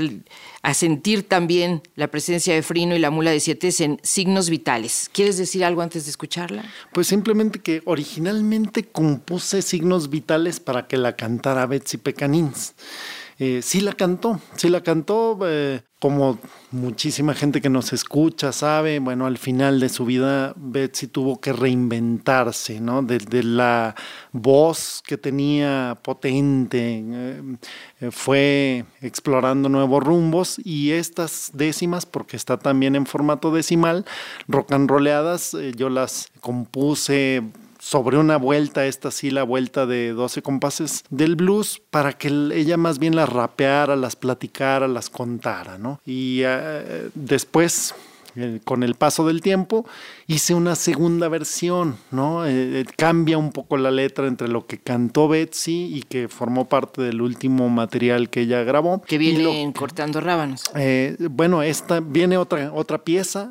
a sentir también la presencia de Frino y la mula de siete en signos vitales. ¿Quieres decir algo antes de escucharla? Pues simplemente que originalmente compuse signos vitales para que la cantara Betsy Pecanins. Eh, sí la cantó, sí la cantó, eh, como muchísima gente que nos escucha sabe, bueno, al final de su vida Betsy tuvo que reinventarse, ¿no? Desde la voz que tenía potente, eh, fue explorando nuevos rumbos y estas décimas, porque está también en formato decimal, rock and roleadas, yo las compuse sobre una vuelta, esta sí, la vuelta de 12 compases del blues, para que ella más bien las rapeara, las platicara, las contara, ¿no? Y eh, después eh, con el paso del tiempo, hice una segunda versión, ¿no? Eh, eh, cambia un poco la letra entre lo que cantó Betsy y que formó parte del último material que ella grabó. Que viene Cortando Rábanos. bueno, esta viene otra, otra pieza,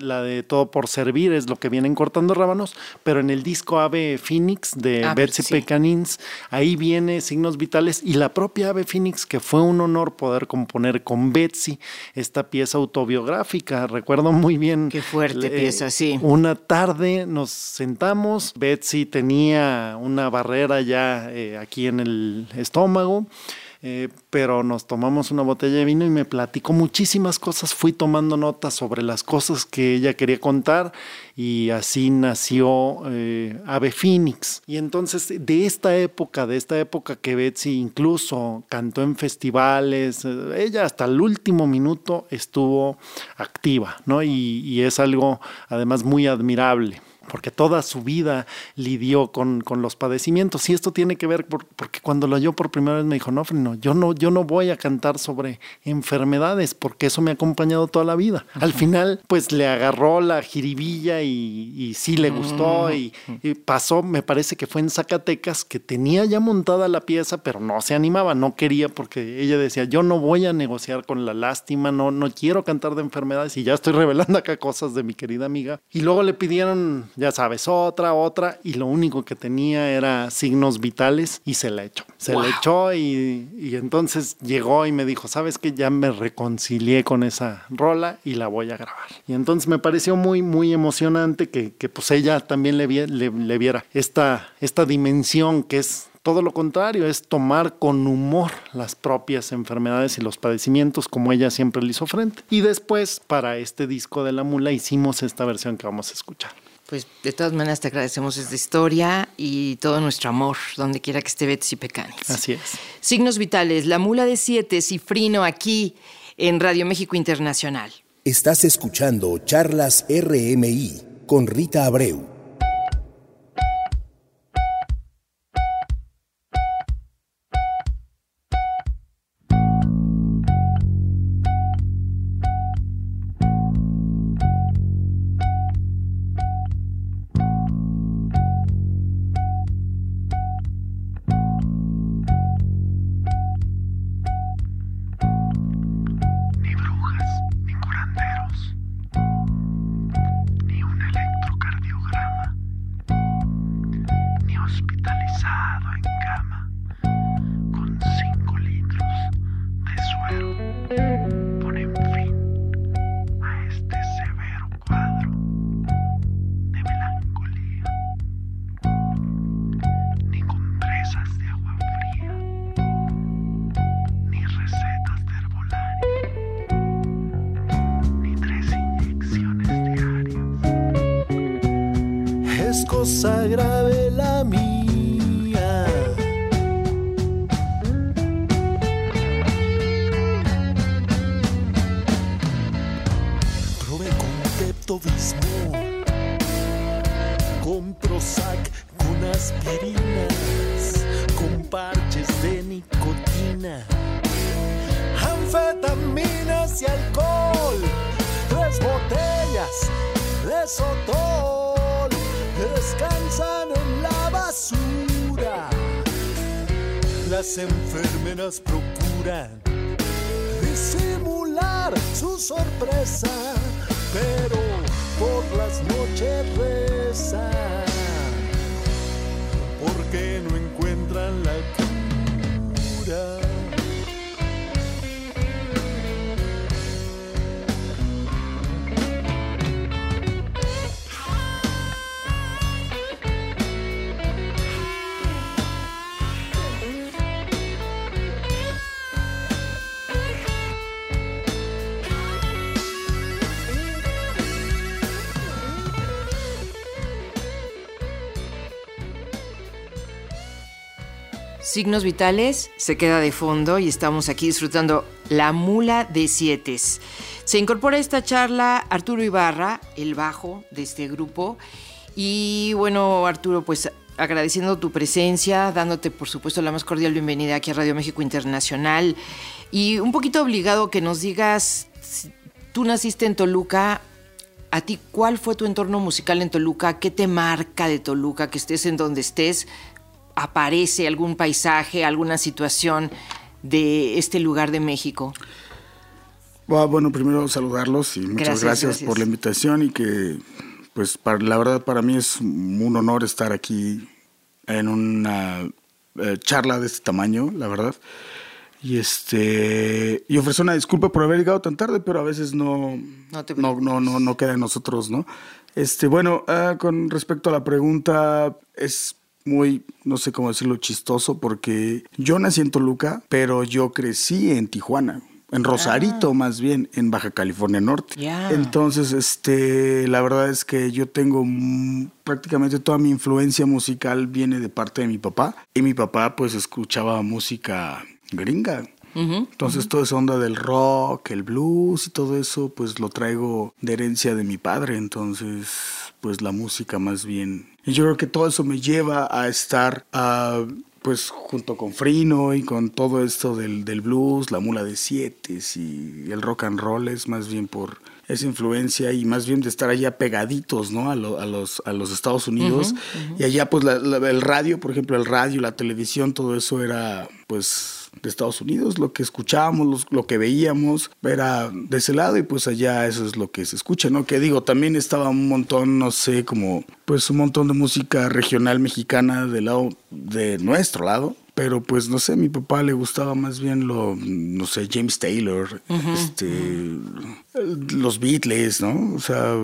la de Todo por Servir, es lo que viene en Cortando Rábanos, pero en el disco Ave Phoenix de ah, Betsy Pecanins, ahí viene Signos Vitales y la propia Ave Phoenix, que fue un honor poder componer con Betsy esta pieza autobiográfica. Recuerdo muy bien. Qué fuerte pieza, sí. Una tarde nos sentamos, Betsy tenía una barrera ya eh, aquí en el estómago. Eh, pero nos tomamos una botella de vino y me platicó muchísimas cosas. Fui tomando notas sobre las cosas que ella quería contar y así nació eh, Ave Phoenix. Y entonces de esta época, de esta época que Betsy incluso cantó en festivales, eh, ella hasta el último minuto estuvo activa, ¿no? y es algo además muy admirable porque toda su vida lidió con, los padecimientos. Y esto tiene que ver porque cuando lo oyó por primera vez me dijo, no, no, yo no, yo no voy a cantar sobre enfermedades porque eso me ha acompañado toda la vida. Al final, pues le agarró la jiribilla y, sí le gustó y, pasó, me parece que fue en Zacatecas, que tenía ya montada la pieza, pero no se animaba, no quería porque ella decía, yo no voy a negociar con la lástima, no, no quiero cantar de enfermedades y ya estoy revelando acá cosas de mi querida amiga. Y luego le pidieron ya sabes, otra, otra, y lo único que tenía era signos vitales y se la echó. Se la echó y, entonces llegó y me dijo, sabes que ya me reconcilié con esa rola y la voy a grabar. Y entonces me pareció muy, muy emocionante que, que pues ella también le, le, viera esta, esta dimensión que es todo lo contrario, es tomar con humor las propias enfermedades y los padecimientos como ella siempre le hizo frente. Y después, para este disco de la mula, hicimos esta versión que vamos a escuchar. Pues de todas maneras te agradecemos esta historia y todo nuestro amor, donde quiera que esté Betsy Pecanis. Así es. Signos vitales, la mula de siete, cifrino aquí en Radio México Internacional. Estás escuchando Charlas RMI con Rita Abreu. Signos Vitales se queda de fondo y estamos aquí disfrutando La Mula de Siete. Se incorpora a esta charla Arturo Ibarra, el bajo de este grupo. Y bueno, Arturo, pues agradeciendo tu presencia, dándote por supuesto la más cordial bienvenida aquí a Radio México Internacional y un poquito obligado que nos digas, tú naciste en Toluca, a ti cuál fue tu entorno musical en Toluca, qué te marca de Toluca, que estés en donde estés, aparece algún paisaje, alguna situación de este lugar de México. Bueno, primero saludarlos y muchas gracias, por la invitación y que, pues, para, la verdad para mí es un honor estar aquí en una eh, charla de este tamaño, la verdad. Y este y ofrecer una disculpa por haber llegado tan tarde, pero a veces no no, no, no, no, queda en nosotros, ¿no? Este, bueno, ah, con respecto a la pregunta, es muy, no sé cómo decirlo, chistoso, porque yo nací en Toluca, pero yo crecí en Tijuana. En Rosarito, ah. más bien, en Baja California Norte. Entonces, este, la verdad es que yo tengo prácticamente toda mi influencia musical viene de parte de mi papá. Y mi papá, pues, escuchaba música gringa. Entonces, toda esa onda del rock, el blues y todo eso, pues lo traigo de herencia de mi padre. Entonces, pues la música más bien. Y yo creo que todo eso me lleva a estar, pues junto con Frino y con todo esto del, del blues, la mula de siete y el rock and roll es más bien por esa influencia y más bien de estar allá pegaditos, ¿no? A, a, los, a los Estados Unidos. Y allá, pues, el radio, por ejemplo, el radio, la televisión, todo eso era, pues, de Estados Unidos, lo que escuchábamos, lo que veíamos, era de ese lado y pues allá eso es lo que se escucha, ¿no? Que digo, también estaba un montón, no sé, como pues un montón de música regional mexicana del lado de nuestro lado, pero pues no sé, a mi papá le gustaba más bien lo, no sé, James Taylor, este, los Beatles, ¿no? O sea,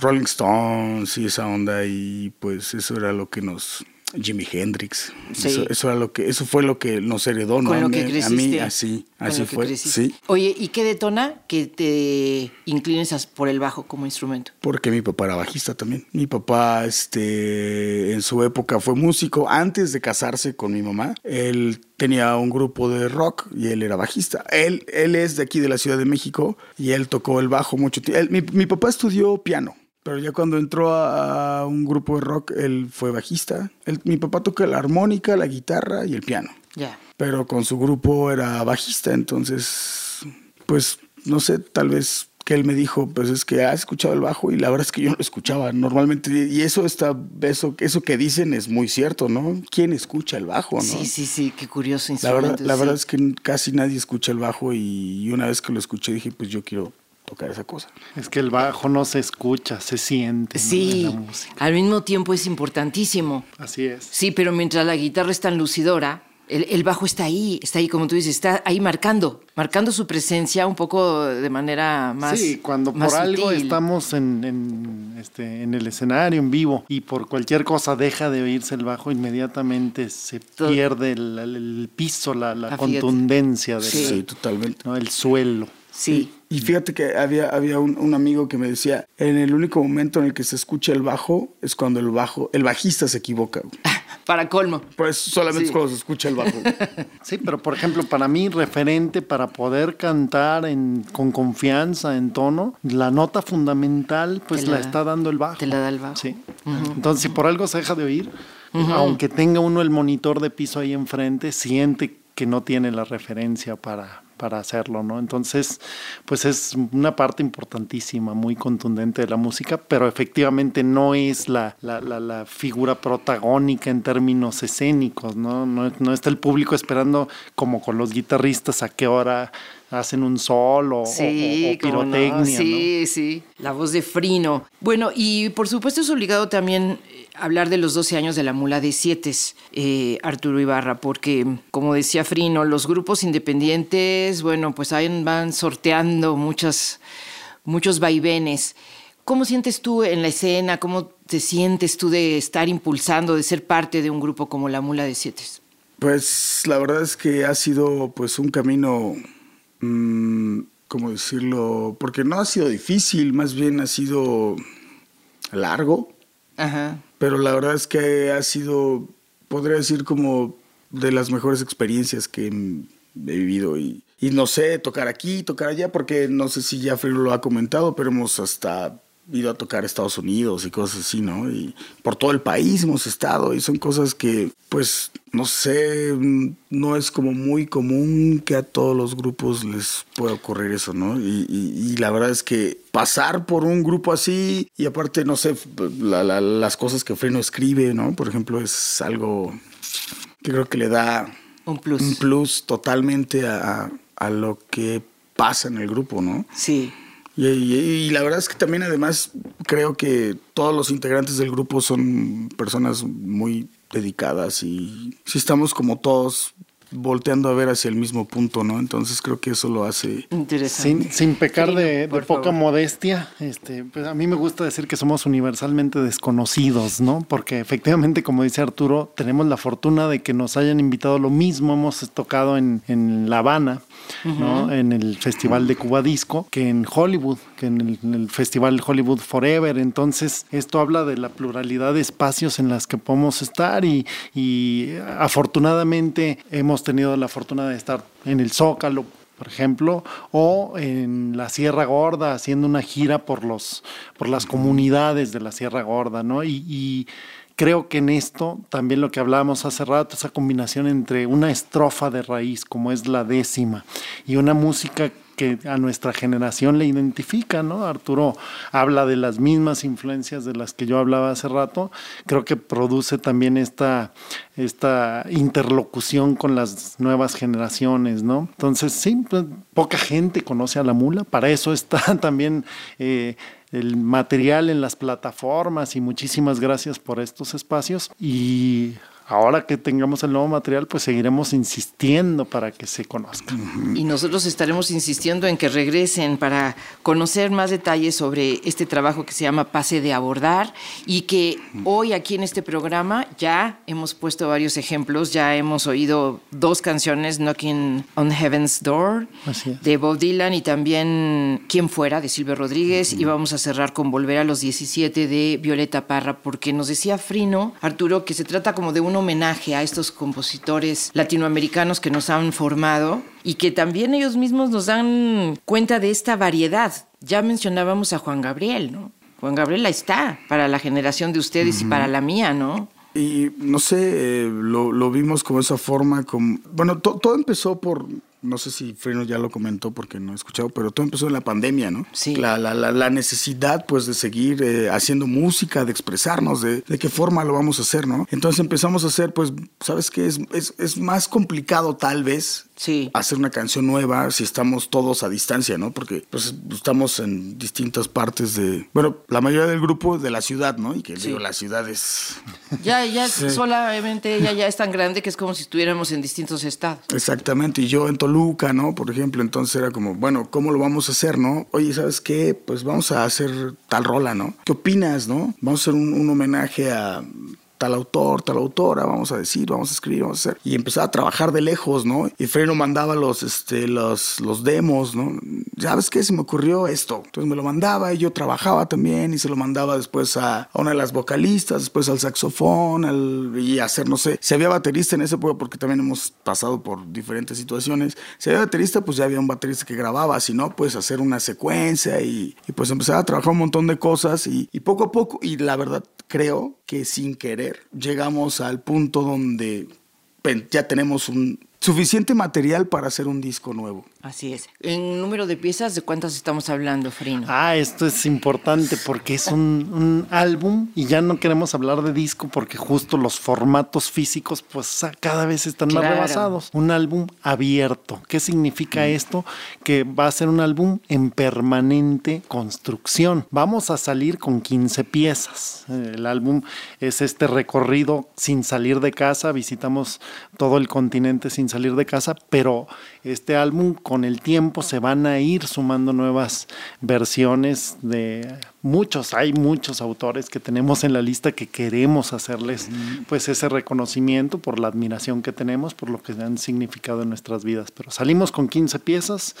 Rolling Stones y esa onda y pues eso era lo que nos Jimi Hendrix. Eso, era lo que, eso fue lo que nos heredó, ¿no? Con lo que a mí, así, así fue. Sí. Oye, ¿y qué detona que te inclines por el bajo como instrumento? Porque mi papá era bajista también. Mi papá, este, en su época fue músico. Antes de casarse con mi mamá, él tenía un grupo de rock y él era bajista. Él, él es de aquí de la Ciudad de México y él tocó el bajo mucho tiempo. Mi, mi papá estudió piano. Pero ya cuando entró a, un grupo de rock, él fue bajista. mi papá toca la armónica, la guitarra y el piano. Ya. Pero con su grupo era bajista, entonces, pues, no sé, tal vez que él me dijo, pues es que has escuchado el bajo y la verdad es que yo no lo escuchaba normalmente. Y eso está, eso, eso que dicen es muy cierto, ¿no? ¿Quién escucha el bajo, no? Sí, sí, sí, qué curioso instrumento. La verdad, la verdad es que casi nadie escucha el bajo y una vez que lo escuché dije, pues yo quiero tocar esa cosa. Es que el bajo no se escucha, se siente. Sí, la música. al mismo tiempo es importantísimo. Así es. Sí, pero mientras la guitarra es tan lucidora, el, bajo está ahí, está ahí, como tú dices, está ahí marcando, marcando su presencia un poco de manera más. Sí, cuando por algo estamos en, este, en el escenario, en vivo, y por cualquier cosa deja de oírse el bajo, inmediatamente se pierde el, piso, la, la contundencia del, sí. totalmente. el suelo. Sí. Y fíjate que había, había un, amigo que me decía, en el único momento en el que se escucha el bajo es cuando el bajo, el bajista se equivoca. [laughs] Para colmo. Pues solamente es cuando se escucha el bajo. [laughs] Sí, pero por ejemplo, para mí, referente para poder cantar en, con confianza, en tono, la nota fundamental, pues la, está dando el bajo. Te la da el bajo. Sí. Entonces, si por algo se deja de oír, aunque tenga uno el monitor de piso ahí enfrente, siente que no tiene la referencia para, para hacerlo, ¿no? Entonces, pues es una parte importantísima, muy contundente de la música, pero efectivamente no es la, la, la, figura protagónica en términos escénicos, ¿no? ¿no? No está el público esperando como con los guitarristas a qué hora hacen un sol o, pirotecnia. Sí, sí, la voz de Frino. Bueno, y por supuesto es obligado también hablar de los 12 años de la mula de siete, eh, Arturo Ibarra, porque como decía Frino, los grupos independientes, bueno, pues ahí van sorteando muchas, muchos vaivenes. ¿Cómo sientes tú en la escena? ¿Cómo te sientes tú de estar impulsando, de ser parte de un grupo como la Mula de Siete? Pues la verdad es que ha sido pues un camino Mm, ¿cómo decirlo? Porque no ha sido difícil, más bien ha sido largo. Ajá. Pero la verdad es que ha sido, podría decir como de las mejores experiencias que he vivido y, y no sé, tocar aquí, tocar allá, porque no sé si ya Frilo lo ha comentado, pero hemos hasta ido a tocar a Estados Unidos y cosas así, ¿no? Y por todo el país hemos estado y son cosas que, pues, no sé, no es como muy común que a todos los grupos les pueda ocurrir eso, ¿no? Y, la verdad es que pasar por un grupo así y aparte, no sé, las cosas que Freno escribe, ¿no? Por ejemplo, es algo que creo que le da un plus, un plus totalmente a, a lo que pasa en el grupo, ¿no? Sí. Y, la verdad es que también además creo que todos los integrantes del grupo son personas muy dedicadas y si estamos como todos volteando a ver hacia el mismo punto, ¿no? Entonces creo que eso lo hace Sin, sin pecar de, poca modestia, este, pues a mí me gusta decir que somos universalmente desconocidos, ¿no? Porque efectivamente, como dice Arturo, tenemos la fortuna de que nos hayan invitado lo mismo, hemos tocado en, en La Habana, ¿no? En el Festival de Cuba Disco, que en Hollywood, que en el, en el, Festival Hollywood Forever. Entonces, esto habla de la pluralidad de espacios en las que podemos estar y, y afortunadamente hemos tenido la fortuna de estar en el Zócalo, por ejemplo, o en la Sierra Gorda haciendo una gira por los por las comunidades de la Sierra Gorda, ¿no? Y, y creo que en esto también lo que hablábamos hace rato, esa combinación entre una estrofa de raíz como es la décima y una música que a nuestra generación le identifica, ¿no? Arturo habla de las mismas influencias de las que yo hablaba hace rato, creo que produce también esta, esta interlocución con las nuevas generaciones, ¿no? Entonces, sí, pues, poca gente conoce a la mula, para eso está [laughs] también... Eh, el material en las plataformas y muchísimas gracias por estos espacios. Y ahora que tengamos el nuevo material, pues seguiremos insistiendo para que se conozca. Y nosotros estaremos insistiendo en que regresen para conocer más detalles sobre este trabajo que se llama Pase de Abordar y que hoy aquí en este programa ya hemos puesto varios ejemplos, ya hemos oído dos canciones, Knocking on Heaven's Door de Bob Dylan y también Quién fuera de Silvio Rodríguez. Y vamos a cerrar con Volver a los 17 de Violeta Parra porque nos decía Frino, Arturo, que se trata como de uno homenaje a estos compositores latinoamericanos que nos han formado y que también ellos mismos nos dan cuenta de esta variedad. Ya mencionábamos a Juan Gabriel, ¿no? Juan Gabriel ahí está para la generación de ustedes y para la mía, ¿no? Y no sé, eh, lo, vimos como esa forma, como, bueno, todo empezó por no sé si Freno ya lo comentó porque no he escuchado, pero todo empezó en la pandemia, ¿no? Sí. La, la, la, necesidad, pues, de seguir eh, haciendo música, de expresarnos, de, de, qué forma lo vamos a hacer, ¿no? Entonces empezamos a hacer, pues, ¿sabes qué? Es, es, es más complicado tal vez sí. hacer una canción nueva si estamos todos a distancia, ¿no? Porque, pues, estamos en distintas partes de, bueno, la mayoría del grupo de la ciudad, ¿no? Y que digo, la ciudad es... Ya, ya [laughs] solamente ella ya es tan grande que es como si estuviéramos en distintos estados. Exactamente, y yo en Luca, ¿no? Por ejemplo, entonces era como, bueno, ¿cómo lo vamos a hacer, no? Oye, ¿sabes qué? Pues vamos a hacer tal rola, ¿no? ¿Qué opinas, no? Vamos a hacer un homenaje a tal autor, tal autora, vamos a decir, vamos a escribir, vamos a hacer. Y empezaba a trabajar de lejos, ¿no? Y Freno mandaba los, este, los, los demos, ¿no? ¿Sabes qué? Se me ocurrió esto. Entonces me lo mandaba y yo trabajaba también y se lo mandaba después a, una de las vocalistas, después al saxofón al, y hacer, no sé, si había baterista en ese época, porque también hemos pasado por diferentes situaciones. Si había baterista, pues ya había un baterista que grababa, si no, pues hacer una secuencia y, y pues empezaba a trabajar un montón de cosas y, y poco a poco, y la verdad creo que sin querer llegamos al punto donde ya tenemos un suficiente material para hacer un disco nuevo. Así es. En número de piezas, ¿de cuántas estamos hablando, Frino? Ah, esto es importante porque es un, álbum y ya no queremos hablar de disco porque justo los formatos físicos pues cada vez están más rebasados. Un álbum abierto. ¿Qué significa mm. esto? Que va a ser un álbum en permanente construcción. Vamos a salir con 15 piezas. El álbum es este recorrido sin salir de casa. Visitamos todo el continente sin salir de casa, pero este álbum con el tiempo se van a ir sumando nuevas versiones de muchos, hay muchos autores que tenemos en la lista que queremos hacerles pues ese reconocimiento por la admiración que tenemos, por lo que han significado en nuestras vidas. Pero salimos con 15 piezas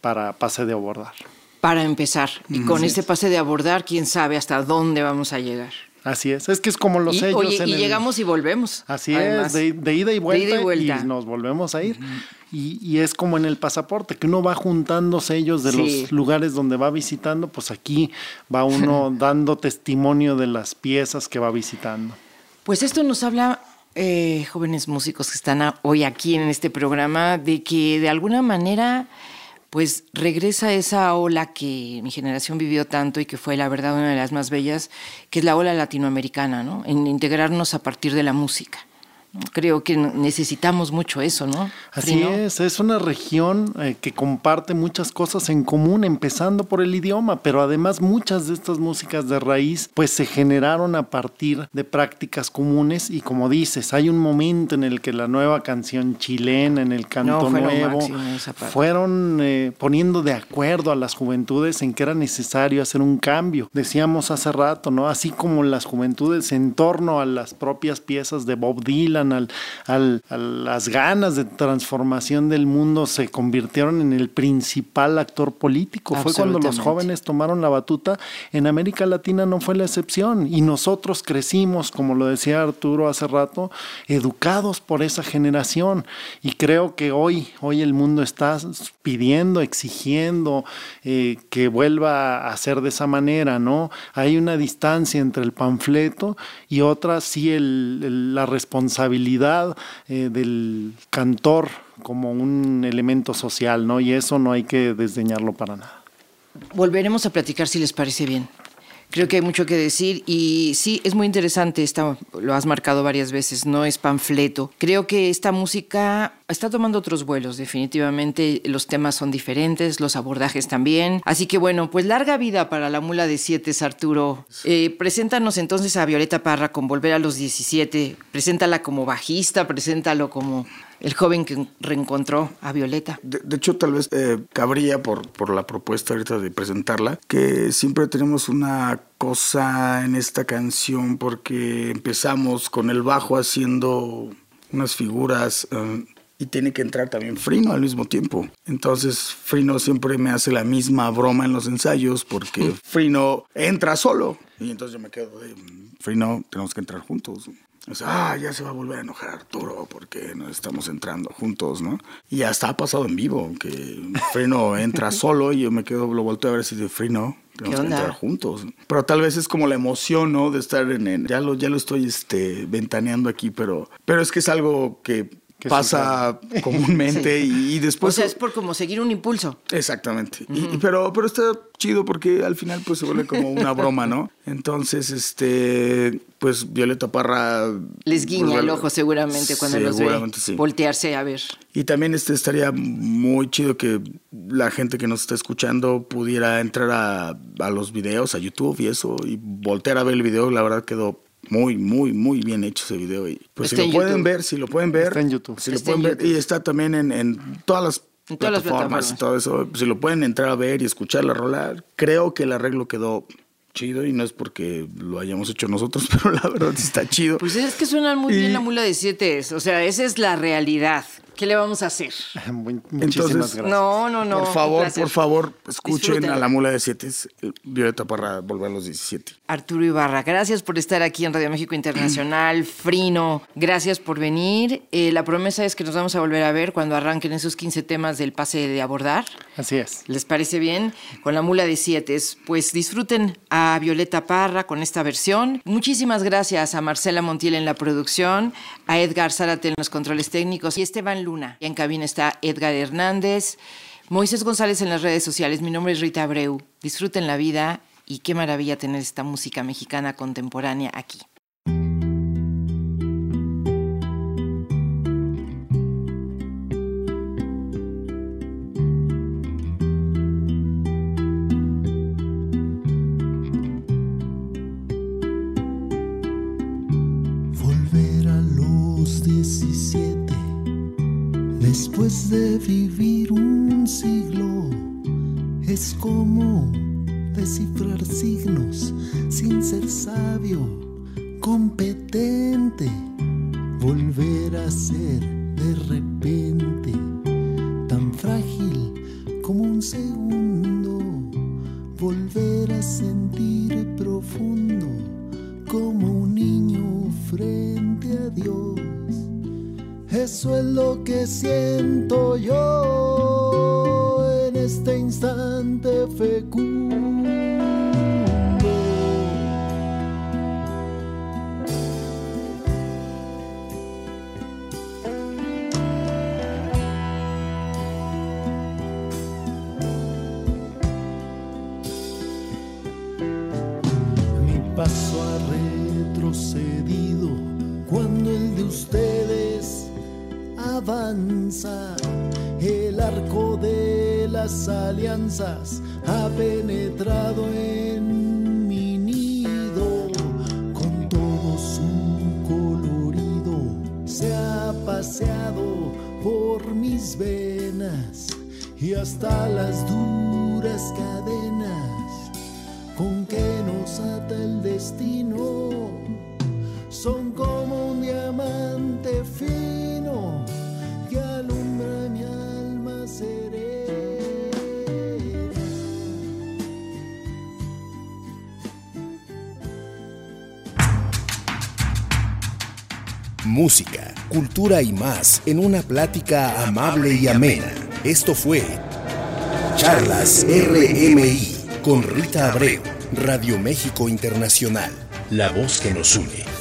para pase de abordar. Para empezar, y con este pase de abordar, quién sabe hasta dónde vamos a llegar. Así es, es que es como los sellos. Oye, y llegamos y volvemos. Así es, de, ida y vuelta, y nos volvemos a ir. y, es como en el pasaporte, que uno va juntando sellos de los lugares donde va visitando, pues aquí va uno [laughs] dando testimonio de las piezas que va visitando. Pues esto nos habla eh, jóvenes músicos que están hoy aquí en este programa, de que de alguna manera pues regresa esa ola que mi generación vivió tanto y que fue la verdad una de las más bellas, que es la ola latinoamericana, ¿no? En integrarnos a partir de la música. Creo que necesitamos mucho eso, ¿no? Así es, es una región eh, que comparte muchas cosas en común, empezando por el idioma, pero además muchas de estas músicas de raíz pues se generaron a partir de prácticas comunes y como dices, hay un momento en el que la nueva canción chilena, en el canto nuevo, fueron eh, poniendo de acuerdo a las juventudes en que era necesario hacer un cambio. Decíamos hace rato, ¿no? Así como las juventudes en torno a las propias piezas de Bob Dylan, al, a las ganas de transformación del mundo, se convirtieron en el principal actor político. Fue cuando los jóvenes tomaron la batuta. En América Latina no fue la excepción. Y nosotros crecimos, como lo decía Arturo hace rato, educados por esa generación. Y creo que hoy, hoy el mundo está pidiendo, exigiendo eh, que vuelva a ser de esa manera, ¿no? Hay una distancia entre el panfleto y otra sí el, la responsabilidad eh, del cantor como un elemento social, ¿no? Y eso no hay que desdeñarlo para nada. Volveremos a platicar si les parece bien. Creo que hay mucho que decir y sí, es muy interesante, esta, lo has marcado varias veces, no es panfleto. Creo que esta música está tomando otros vuelos, definitivamente los temas son diferentes, los abordajes también. Así que bueno, pues larga vida para la mula de siete, Arturo. Eh, preséntanos entonces a Violeta Parra con Volver a los 17. Preséntala como bajista, preséntalo como el joven que reencontró a Violeta. De, hecho, tal vez eh, cabría por, por la propuesta ahorita de presentarla, que siempre tenemos una cosa en esta canción porque empezamos con el bajo haciendo unas figuras eh, y tiene que entrar también Frino al mismo tiempo. Entonces Frino siempre me hace la misma broma en los ensayos porque Frino entra solo y entonces yo me quedo de Frino, tenemos que entrar juntos. O sea, ah, ya se va a volver a enojar Arturo porque no estamos entrando juntos, ¿no? Y hasta ha pasado en vivo, que Frino [laughs] entra solo y yo me quedo, lo volteo a ver si de Frino, tenemos que entrar juntos. Pero tal vez es como la emoción, ¿no? De estar en, ya lo, ya lo estoy este, ventaneando aquí, pero, pero es que es algo que pasa [laughs] comúnmente y, después... O sea, es por como seguir un impulso. Exactamente. y, pero, pero está chido porque al final pues se vuelve como una broma, ¿no? Entonces, este, pues Violeta Parra... Les guiña el ojo seguramente cuando los ve voltearse a ver. Y también este, estaría muy chido que la gente que nos está escuchando pudiera entrar a, a los videos, a YouTube y eso, y voltear a ver el video, la verdad quedó muy, muy, muy bien hecho ese video. Y pues si lo pueden ver, si lo pueden ver. Está en YouTube. Si lo pueden ver. Y está también en, en todas las plataformas y todo eso. Si lo pueden entrar a ver y escuchar la rola, creo que el arreglo quedó chido y no es porque lo hayamos hecho nosotros, [laughs] pero la verdad está chido. Pues es que suena muy bien la mula de siete, o sea, esa es la realidad. ¿Qué le vamos a hacer? [laughs] muchísimas gracias. No, no, no. Por favor, por favor, escuchen a la mula de siete, Violeta para volver a los 17. Arturo Ibarra, gracias por estar aquí en Radio México Internacional. [clears throat] Frino, gracias por venir. Eh, la promesa es que nos vamos a volver a ver cuando arranquen esos 15 temas del pase de abordar. Así es. ¿Les parece bien? Con la mula de siete. Pues disfruten a Violeta Parra con esta versión. Muchísimas gracias a Marcela Montiel en la producción, a Edgar Zárate en los controles técnicos y Esteban Luna. Y en cabina está Edgar Hernández, Moisés González en las redes sociales. Mi nombre es Rita Abreu. Disfruten la vida y qué maravilla tener esta música mexicana contemporánea aquí. Después de vivir un siglo, es como descifrar signos sin ser sabio, competente, volver a ser de repente tan frágil como un segundo, volver a sentir profundo como un niño frente a Dios. Eso es lo que siento yo en este instante. El arco de las alianzas ha penetrado en mi nido con todo su colorido. Se ha paseado por mis venas y hasta las duras cadenas con que nos ata el destino Música, cultura y más en una plática amable y amena. Esto fue Charlas RMI con Rita Abreu, Radio México Internacional, la voz que nos une.